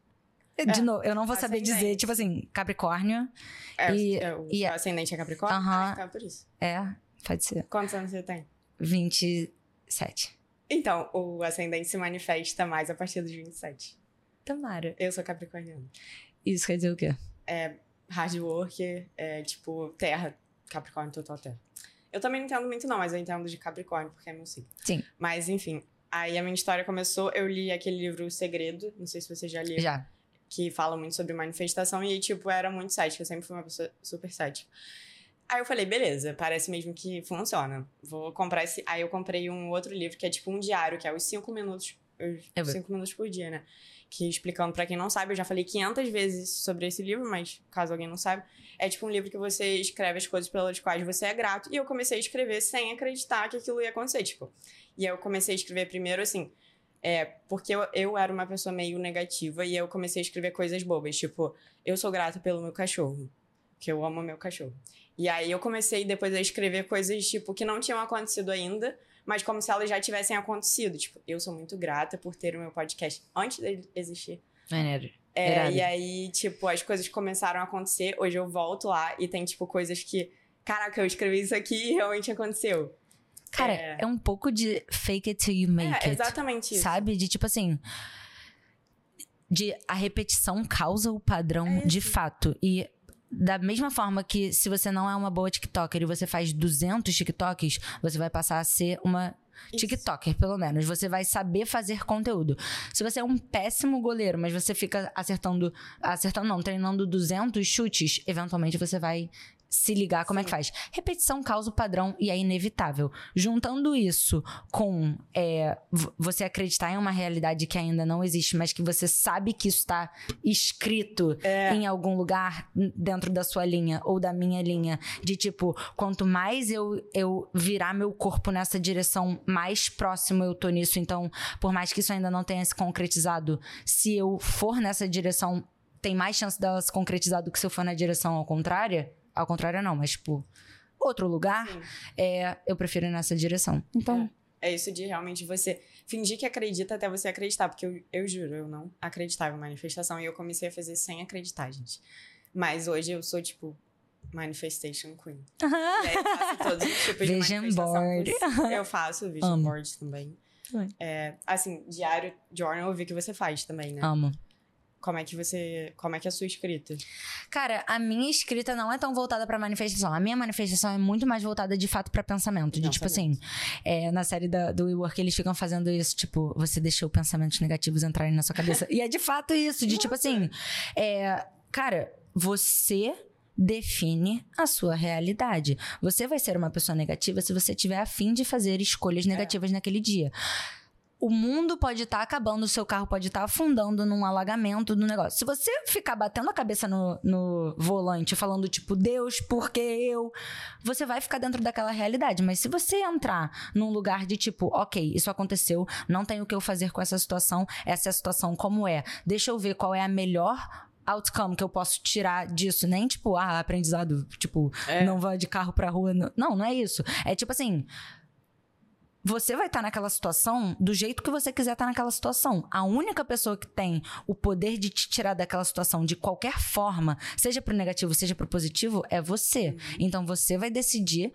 De é, novo, eu não vou saber dizer, tipo assim, Capricórnio. É, e, é, o e, ascendente é Capricórnio? Aham. Uh -huh, ah, então é por isso. É, pode ser. Quantos anos você tem? 20. 27. Então, o ascendente se manifesta mais a partir dos 27. Tomara. Eu sou capricorniano. Isso quer dizer o quê? É hard work, é tipo terra, capricórnio total terra. Eu também não entendo muito não, mas eu entendo de capricórnio, porque é meu signo. Sim. Mas, enfim, aí a minha história começou, eu li aquele livro O Segredo, não sei se você já leu. Já. Que fala muito sobre manifestação e, tipo, era muito cética, eu sempre fui uma pessoa super cética. Aí eu falei, beleza, parece mesmo que funciona. Vou comprar esse. Aí eu comprei um outro livro que é tipo um diário, que é os cinco minutos. Os cinco minutos por dia, né? Que explicando para quem não sabe, eu já falei 500 vezes sobre esse livro, mas caso alguém não saiba, é tipo um livro que você escreve as coisas pelas quais você é grato. E eu comecei a escrever sem acreditar que aquilo ia acontecer, tipo. E eu comecei a escrever primeiro assim. É, porque eu, eu era uma pessoa meio negativa e eu comecei a escrever coisas bobas, tipo, eu sou grata pelo meu cachorro, que eu amo meu cachorro. E aí eu comecei depois a escrever coisas, tipo, que não tinham acontecido ainda, mas como se elas já tivessem acontecido. Tipo, eu sou muito grata por ter o meu podcast antes dele existir. Maneiro. É, e aí, tipo, as coisas começaram a acontecer. Hoje eu volto lá e tem, tipo, coisas que. Caraca, eu escrevi isso aqui e realmente aconteceu. Cara, é... é um pouco de fake it till you make é, it. Exatamente isso. Sabe? De tipo assim. De a repetição causa o padrão é de fato. E da mesma forma que se você não é uma boa TikToker e você faz 200 TikToks, você vai passar a ser uma TikToker, pelo menos. Você vai saber fazer conteúdo. Se você é um péssimo goleiro, mas você fica acertando, acertando não, treinando 200 chutes, eventualmente você vai se ligar como Sim. é que faz. Repetição causa o padrão e é inevitável. Juntando isso com é, você acreditar em uma realidade que ainda não existe, mas que você sabe que isso está escrito é. em algum lugar dentro da sua linha ou da minha linha, de tipo, quanto mais eu, eu virar meu corpo nessa direção, mais próximo eu tô nisso. Então, por mais que isso ainda não tenha se concretizado, se eu for nessa direção, tem mais chance dela se concretizar do que se eu for na direção ao contrário ao contrário, não, mas, tipo, outro lugar, é, eu prefiro ir nessa direção. Então. É. é. isso de realmente você fingir que acredita até você acreditar, porque eu, eu juro, eu não acreditava em manifestação e eu comecei a fazer sem acreditar, gente. Mas hoje eu sou, tipo, Manifestation Queen. E [LAUGHS] aí eu faço todos os tipos vision de board. Eu faço vision Amo. board também. É, assim, diário, journal, eu vi que você faz também, né? Amo. Como é que você. Como é que é a sua escrita? Cara, a minha escrita não é tão voltada pra manifestação. A minha manifestação é muito mais voltada de fato pra pensamento. De tipo assim, é, na série da, do WeWork eles ficam fazendo isso, tipo, você deixou pensamentos negativos entrarem na sua cabeça. e é de fato isso, de tipo assim, é, cara, você define a sua realidade. Você vai ser uma pessoa negativa se você tiver afim de fazer escolhas é. negativas é. naquele dia o mundo pode estar tá acabando, o seu carro pode estar tá afundando num alagamento do negócio. Se você ficar batendo a cabeça no, no volante, falando tipo, Deus, por que eu? Você vai ficar dentro daquela realidade. Mas se você entrar num lugar de tipo, ok, isso aconteceu, não tenho o que eu fazer com essa situação, essa é a situação como é, deixa eu ver qual é a melhor outcome que eu posso tirar disso. Nem tipo, ah, aprendizado, tipo, é. não vá de carro pra rua. Não, não é isso. É tipo assim você vai estar tá naquela situação do jeito que você quiser estar tá naquela situação. A única pessoa que tem o poder de te tirar daquela situação de qualquer forma, seja pro negativo, seja pro positivo, é você. Uhum. Então você vai decidir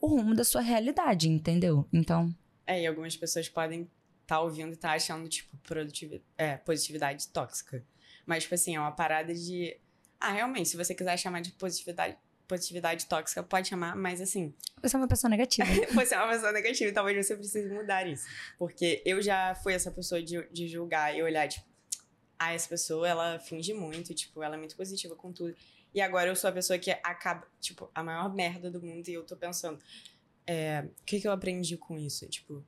o rumo da sua realidade, entendeu? Então. É, e algumas pessoas podem estar tá ouvindo e estar tá achando, tipo, produtividade, é, positividade tóxica. Mas, tipo assim, é uma parada de. Ah, realmente, se você quiser chamar de positividade positividade tóxica, pode chamar, mas assim. Você é uma pessoa negativa. [LAUGHS] você é uma pessoa negativa e talvez você precise mudar isso. Porque eu já fui essa pessoa de, de julgar e olhar, tipo, ah, essa pessoa, ela finge muito, tipo, ela é muito positiva com tudo. E agora eu sou a pessoa que acaba, tipo, a maior merda do mundo e eu tô pensando, é, o que, que eu aprendi com isso? Tipo,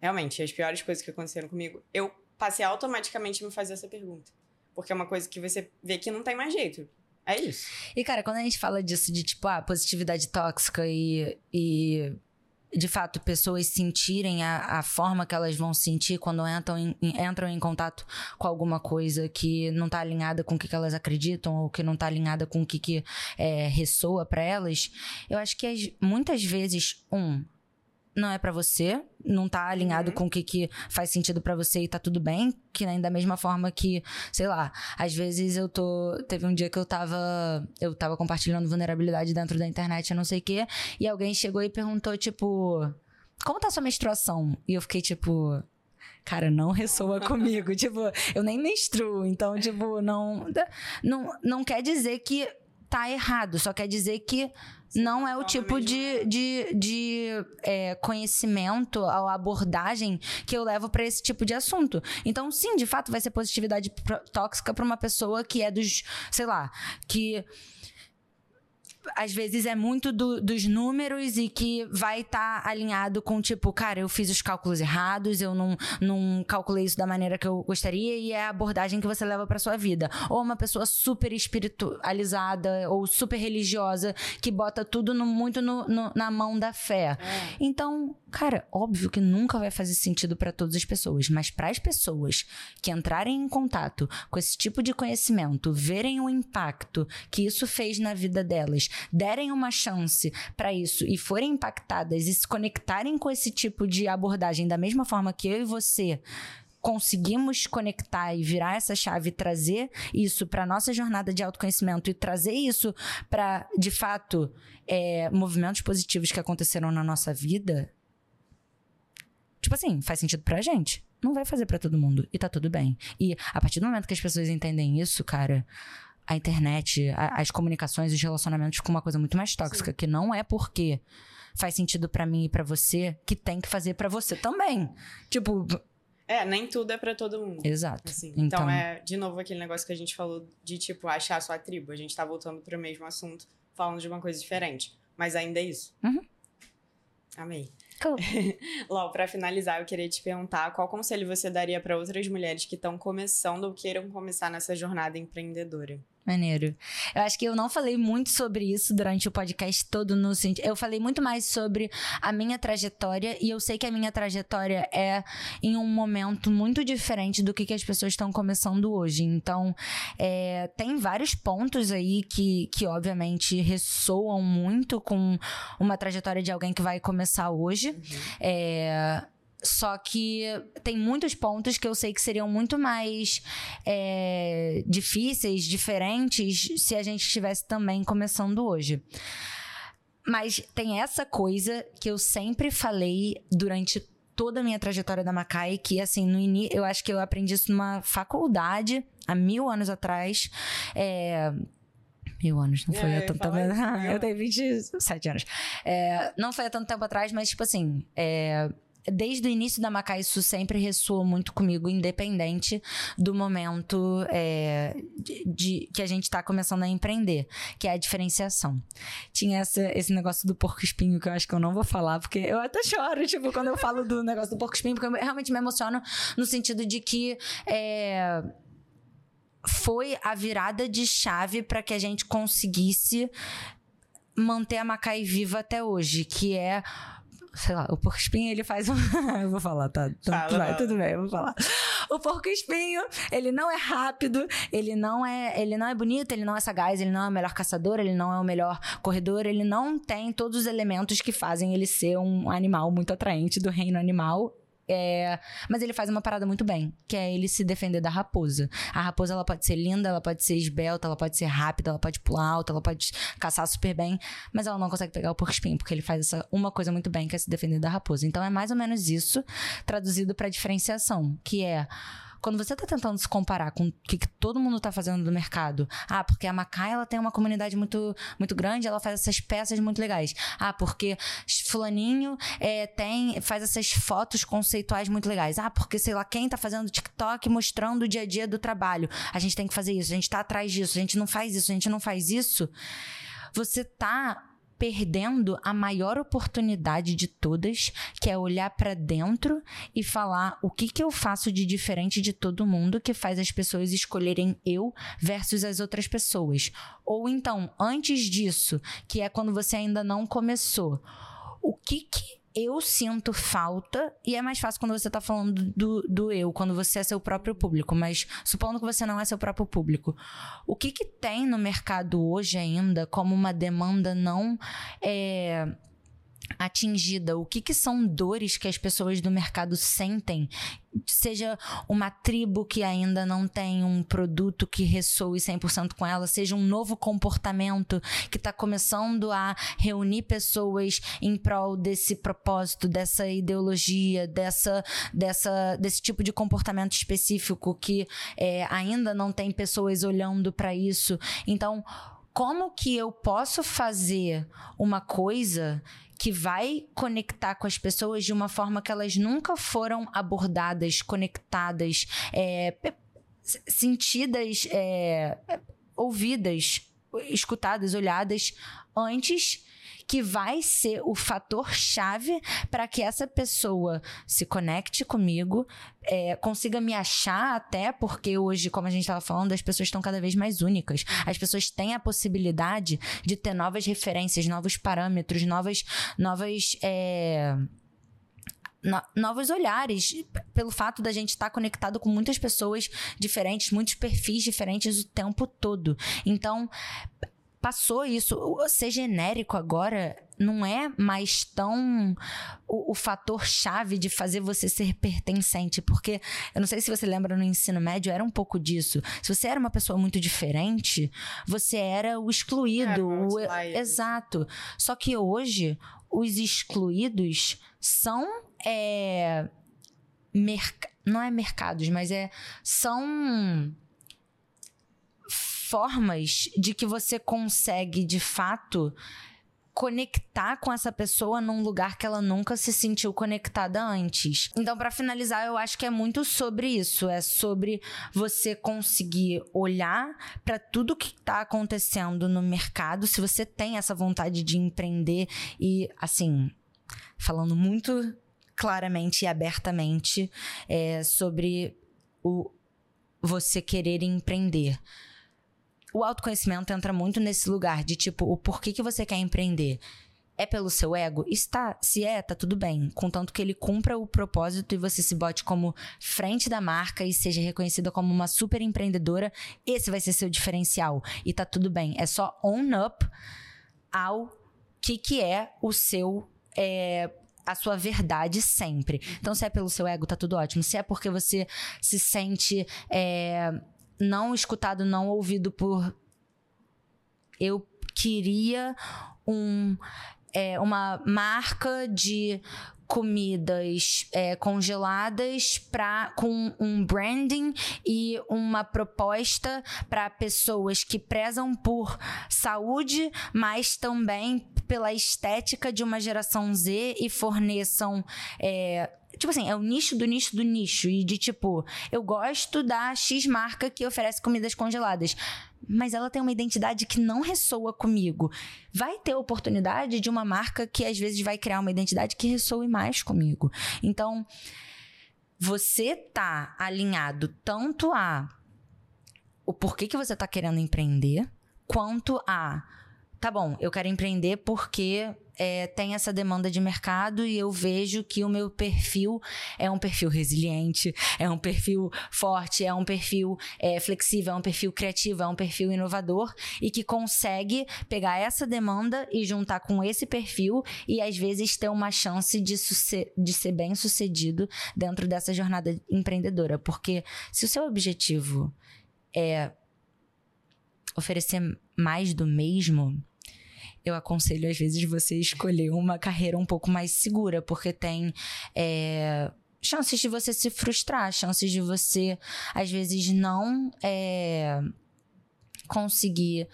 realmente, as piores coisas que aconteceram comigo, eu passei automaticamente a me fazer essa pergunta. Porque é uma coisa que você vê que não tem mais jeito. É isso. E, cara, quando a gente fala disso de, tipo, ah, positividade tóxica e, e de fato, pessoas sentirem a, a, forma que elas vão sentir quando entram em, entram em contato com alguma coisa que não está alinhada com o que, que, elas acreditam ou que não está alinhada com o que, que é, ressoa para elas, eu acho que muitas vezes, um, não é para você, não tá alinhado uhum. com o que, que faz sentido para você e tá tudo bem, que nem da mesma forma que, sei lá, às vezes eu tô, teve um dia que eu tava, eu tava compartilhando vulnerabilidade dentro da internet, eu não sei o quê, e alguém chegou e perguntou tipo, como tá sua menstruação? E eu fiquei tipo, cara, não ressoa [LAUGHS] comigo. tipo, eu nem menstruo, então, tipo, não, não, não quer dizer que tá errado, só quer dizer que não é o tipo de, de, de é, conhecimento ou abordagem que eu levo para esse tipo de assunto. Então, sim, de fato, vai ser positividade tóxica para uma pessoa que é dos, sei lá, que às vezes é muito do, dos números e que vai estar tá alinhado com, tipo, cara, eu fiz os cálculos errados, eu não, não calculei isso da maneira que eu gostaria e é a abordagem que você leva para sua vida. Ou uma pessoa super espiritualizada ou super religiosa que bota tudo no, muito no, no, na mão da fé. É. Então, cara, óbvio que nunca vai fazer sentido para todas as pessoas, mas para as pessoas que entrarem em contato com esse tipo de conhecimento, verem o impacto que isso fez na vida delas, derem uma chance para isso e forem impactadas e se conectarem com esse tipo de abordagem da mesma forma que eu e você conseguimos conectar e virar essa chave trazer isso para nossa jornada de autoconhecimento e trazer isso para, de fato, é, movimentos positivos que aconteceram na nossa vida, tipo assim, faz sentido pra gente. Não vai fazer para todo mundo e tá tudo bem. E a partir do momento que as pessoas entendem isso, cara, a internet, a, as comunicações, os relacionamentos ficam uma coisa muito mais tóxica, Sim. que não é porque faz sentido para mim e para você que tem que fazer para você também. Tipo, é, nem tudo é para todo mundo. Exato. Assim, então, então, é, de novo, aquele negócio que a gente falou de, tipo, achar a sua tribo. A gente tá voltando pro mesmo assunto, falando de uma coisa diferente. Mas ainda é isso. Uhum. Amei. Cool. [LAUGHS] Lau, para finalizar, eu queria te perguntar qual conselho você daria para outras mulheres que estão começando ou queiram começar nessa jornada empreendedora? Maneiro. Eu acho que eu não falei muito sobre isso durante o podcast todo no sentido. Eu falei muito mais sobre a minha trajetória e eu sei que a minha trajetória é em um momento muito diferente do que, que as pessoas estão começando hoje. Então, é, tem vários pontos aí que, que, obviamente, ressoam muito com uma trajetória de alguém que vai começar hoje. Uhum. É só que tem muitos pontos que eu sei que seriam muito mais é, difíceis, diferentes, se a gente estivesse também começando hoje. Mas tem essa coisa que eu sempre falei durante toda a minha trajetória da Macai, que assim, no início, eu acho que eu aprendi isso numa faculdade, há mil anos atrás. É, mil anos, não foi É, há tanto tempo. [LAUGHS] falar isso, eu tenho 27 anos. É, não foi há tanto tempo atrás, mas, tipo assim, é, desde o início da Macai, isso sempre ressoou muito comigo, independente do momento é, de, de- que a gente tá começando a empreender, que é a diferenciação. Tinha essa- esse negócio do porco espinho que eu acho que eu não vou falar, porque eu até choro, tipo, quando eu falo do negócio do porco espinho, porque eu realmente me emociono no sentido de que. é, foi a virada de chave para que a gente conseguisse manter a Macai viva até hoje, que é sei lá, o porco espinho ele faz um [LAUGHS] eu vou falar, tá? Fala, vai, fala. tudo bem, eu vou falar. O porco espinho, ele não é rápido, ele não é, ele não é bonito, ele não é sagaz, ele não é o melhor caçador, ele não é o melhor corredor, ele não tem todos os elementos que fazem ele ser um animal muito atraente do reino animal. É, mas ele faz uma parada muito bem, que é ele se defender da raposa. A raposa ela pode ser linda, ela pode ser esbelta, ela pode ser rápida, ela pode pular alto, ela pode caçar super bem, mas ela não consegue pegar o porco espinho, porque ele faz essa uma coisa muito bem, que é se defender da raposa. Então é mais ou menos isso traduzido para diferenciação, que é quando você tá tentando se comparar com o que, que todo mundo tá fazendo no mercado, ah, porque a Macai ela tem uma comunidade muito, muito grande, ela faz essas peças muito legais. Ah, porque fulaninho é, tem, faz essas fotos conceituais muito legais. Ah, porque sei lá quem tá fazendo TikTok mostrando o dia a dia do trabalho. A gente tem que fazer isso, a gente tá atrás disso, a gente não faz isso, a gente não faz isso. Você tá perdendo a maior oportunidade de todas, que é olhar pra dentro e falar o que que eu faço de diferente de todo mundo que faz as pessoas escolherem eu versus as outras pessoas. Ou então, antes disso, que é quando você ainda não começou, o que que eu sinto falta, e é mais fácil quando você tá falando do, do eu, quando você é seu próprio público, mas supondo que você não é seu próprio público, o que que tem no mercado hoje ainda como uma demanda não é, atingida? O que que são dores que as pessoas do mercado sentem? Seja uma tribo que ainda não tem um produto que ressoe 100% com ela, seja um novo comportamento que está começando a reunir pessoas em prol desse propósito, dessa ideologia, dessa, dessa, desse tipo de comportamento específico que é, ainda não tem pessoas olhando para isso. Então, como que eu posso fazer uma coisa que vai conectar com as pessoas de uma forma que elas nunca foram abordadas, conectadas, é, sentidas, é, ouvidas, escutadas, olhadas antes que vai ser o fator chave para que essa pessoa se conecte comigo, é, consiga me achar até, porque hoje, como a gente estava falando, as pessoas estão cada vez mais únicas. As pessoas têm a possibilidade de ter novas referências, novos parâmetros, novas. novas é, no- novos olhares, pelo fato da gente estar conectado com muitas pessoas diferentes, muitos perfis diferentes o tempo todo. Então, passou isso. Ser genérico agora não é mais tão o, o fator chave de fazer você ser pertencente, porque eu não sei se você lembra no ensino médio, era um pouco disso. Se você era uma pessoa muito diferente, você era o excluído. Era um o- exato. Só que hoje, os excluídos são. é, merc- Não é mercados, mas é. São formas de que você consegue, de fato, conectar com essa pessoa num lugar que ela nunca se sentiu conectada antes. Então, para finalizar, eu acho que é muito sobre isso, é sobre você conseguir olhar para tudo que tá acontecendo no mercado, se você tem essa vontade de empreender e assim, falando muito claramente e abertamente é, sobre o você querer empreender o autoconhecimento entra muito nesse lugar de tipo, o porquê que você quer empreender. É pelo seu ego? Está, se é, tá tudo bem. Contanto que ele cumpra o propósito e você se bote como frente da marca e seja reconhecida como uma super empreendedora, esse vai ser seu diferencial. E tá tudo bem. É só own up ao que, que é o seu. é, a sua verdade sempre. Então, se é pelo seu ego, tá tudo ótimo. Se é porque você se sente é, não escutado, não ouvido por. Eu queria um, é, uma marca de comidas é, congeladas pra, com um branding e uma proposta para pessoas que prezam por saúde, mas também pela estética de uma geração Z e forneçam é, tipo assim, é o nicho do nicho do nicho. E de tipo, eu gosto da X marca que oferece comidas congeladas. Mas ela tem uma identidade que não ressoa comigo. Vai ter oportunidade de uma marca que às vezes vai criar uma identidade que ressoe mais comigo. Então, você tá alinhado tanto a o porquê que você tá querendo empreender, quanto a tá bom, eu quero empreender porque é, tem essa demanda de mercado e eu vejo que o meu perfil é um perfil resiliente, é um perfil forte, é um perfil é, flexível, é um perfil criativo, é um perfil inovador e que consegue pegar essa demanda e juntar com esse perfil e às vezes ter uma chance de, de ser bem sucedido dentro dessa jornada empreendedora. Porque se o seu objetivo é oferecer mais do mesmo, eu aconselho, às vezes, você escolher uma carreira um pouco mais segura, porque tem. É, chances de você se frustrar, chances de você, às vezes, não é, conseguir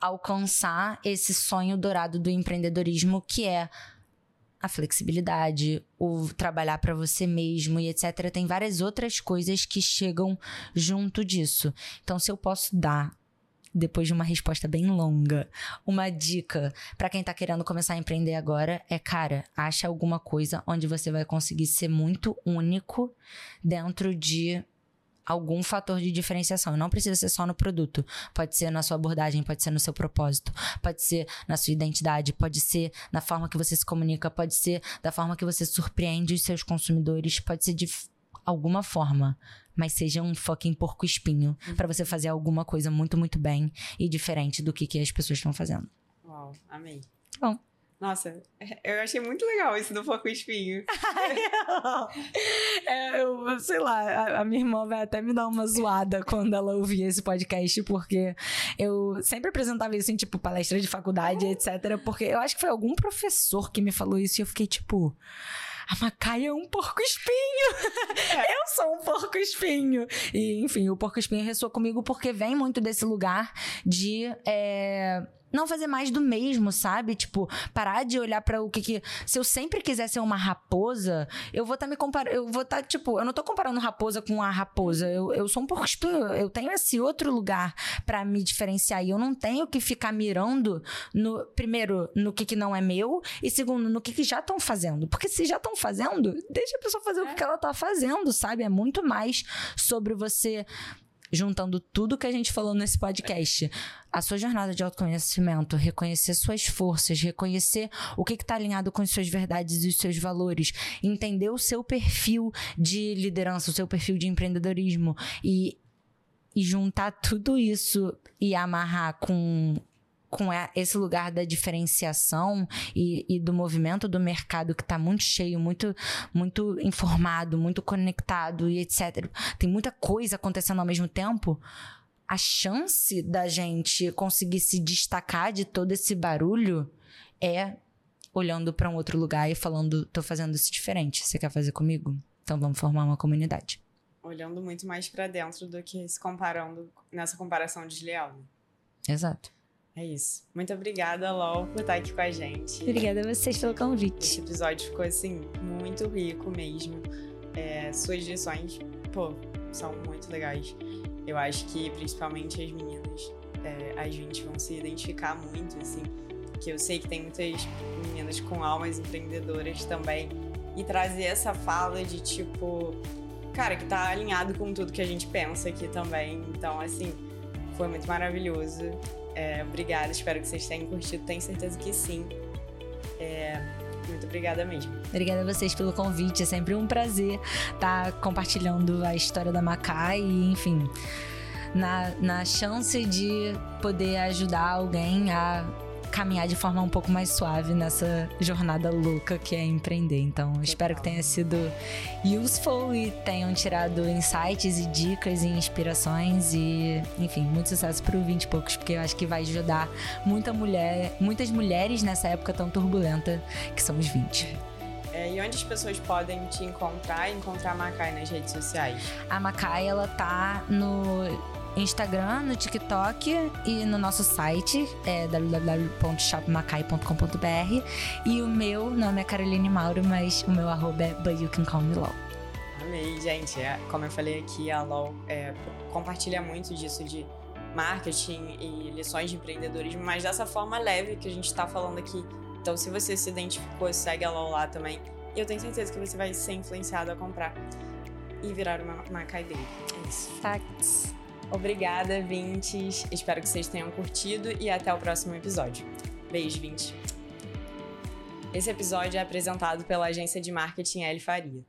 alcançar esse sonho dourado do empreendedorismo, que é a flexibilidade, o trabalhar para você mesmo e etc. Tem várias outras coisas que chegam junto disso. Então, se eu posso dar depois de uma resposta bem longa, uma dica para quem tá querendo começar a empreender agora é, cara, acha alguma coisa onde você vai conseguir ser muito único dentro de algum fator de diferenciação. Não precisa ser só no produto. Pode ser na sua abordagem, pode ser no seu propósito, pode ser na sua identidade, pode ser na forma que você se comunica, pode ser da forma que você surpreende os seus consumidores, pode ser de alguma forma mas seja um fucking porco espinho uhum. para você fazer alguma coisa muito, muito bem e diferente do que, que as pessoas estão fazendo. Uau, amei. Bom. Nossa, eu achei muito legal isso do porco espinho. [LAUGHS] é, eu, sei lá, a, a, minha irmã vai até me dar uma zoada quando ela ouvir esse podcast, porque eu sempre apresentava isso em, tipo, palestra de faculdade, [LAUGHS] etc. Porque eu acho que foi algum professor que me falou isso e eu fiquei, tipo a Macai é um porco espinho. É. [LAUGHS] eu porco espinho. E, enfim, o porco espinho ressoa comigo porque vem muito desse lugar de. É não fazer mais do mesmo, sabe? Tipo, parar de olhar para o que que. Se eu sempre quiser ser uma raposa, eu vou estar tá me comparando. Eu vou estar, tá, tipo, eu não tô comparando raposa com a raposa. Eu, eu sou um porco espinho. Eu tenho esse outro lugar para me diferenciar. E eu não tenho que ficar mirando no. Primeiro, no que, que não é meu. E segundo, no que, que já estão fazendo. Porque se já estão fazendo, deixa a pessoa fazer é. o que ela tá fazendo, sabe? É muito mais sobre você juntando tudo que a gente falou nesse podcast, a sua jornada de autoconhecimento, reconhecer suas forças, reconhecer o que está alinhado com as suas verdades e os seus valores, entender o seu perfil de liderança, o seu perfil de empreendedorismo e, e juntar tudo isso e amarrar com com esse lugar da diferenciação e, e do movimento do mercado que está muito cheio, muito, muito informado, muito conectado e etc. Tem muita coisa acontecendo ao mesmo tempo. A chance da gente conseguir se destacar de todo esse barulho é olhando para um outro lugar e falando: tô fazendo isso diferente. Você quer fazer comigo? Então vamos formar uma comunidade. Olhando muito mais para dentro do que se comparando nessa comparação desleal. Né? Exato. É isso. Muito obrigada, LOL, por estar aqui com a gente. Obrigada a vocês pelo convite. Esse episódio ficou, assim, muito rico mesmo. É, suas lições, pô, são muito legais. Eu acho que, principalmente as meninas, é, as 20 vão se identificar muito, assim. Que eu sei que tem muitas meninas com almas empreendedoras também. E trazer essa fala de, tipo, cara, que tá alinhado com tudo que a gente pensa aqui também. Então, assim, foi muito maravilhoso. É, obrigada, espero que vocês tenham curtido, tenho certeza que sim. É, muito obrigada mesmo. Obrigada a vocês pelo convite, é sempre um prazer estar compartilhando a história da Macai e, enfim, na, na chance de poder ajudar alguém a caminhar de forma um pouco mais suave nessa jornada louca que é empreender. Então, espero que tenha sido useful e tenham tirado insights e dicas e inspirações e, enfim, muito sucesso pro 20 e poucos, porque eu acho que vai ajudar muita mulher, muitas mulheres nessa época tão turbulenta que são os 20. É, e onde as pessoas podem te encontrar e encontrar a Macai nas redes sociais? A Macai, ela tá no Instagram, no TikTok e no nosso site, é www.shopmacai.com.br. E o meu nome é Caroline Mauro, mas o meu arroba é But You Can Call Me. Amei, gente. É, como eu falei aqui, a LOL é, compartilha muito disso de marketing e lições de empreendedorismo, mas dessa forma leve que a gente está falando aqui. Então, se você se identificou, segue a LOL lá também. E eu tenho certeza que você vai ser influenciado a comprar e virar uma Macai Baby. É isso. Facts. Obrigada, Vintes. Espero que vocês tenham curtido e até o próximo episódio. Beijo, Vintes. Esse episódio é apresentado pela agência de marketing L Faria.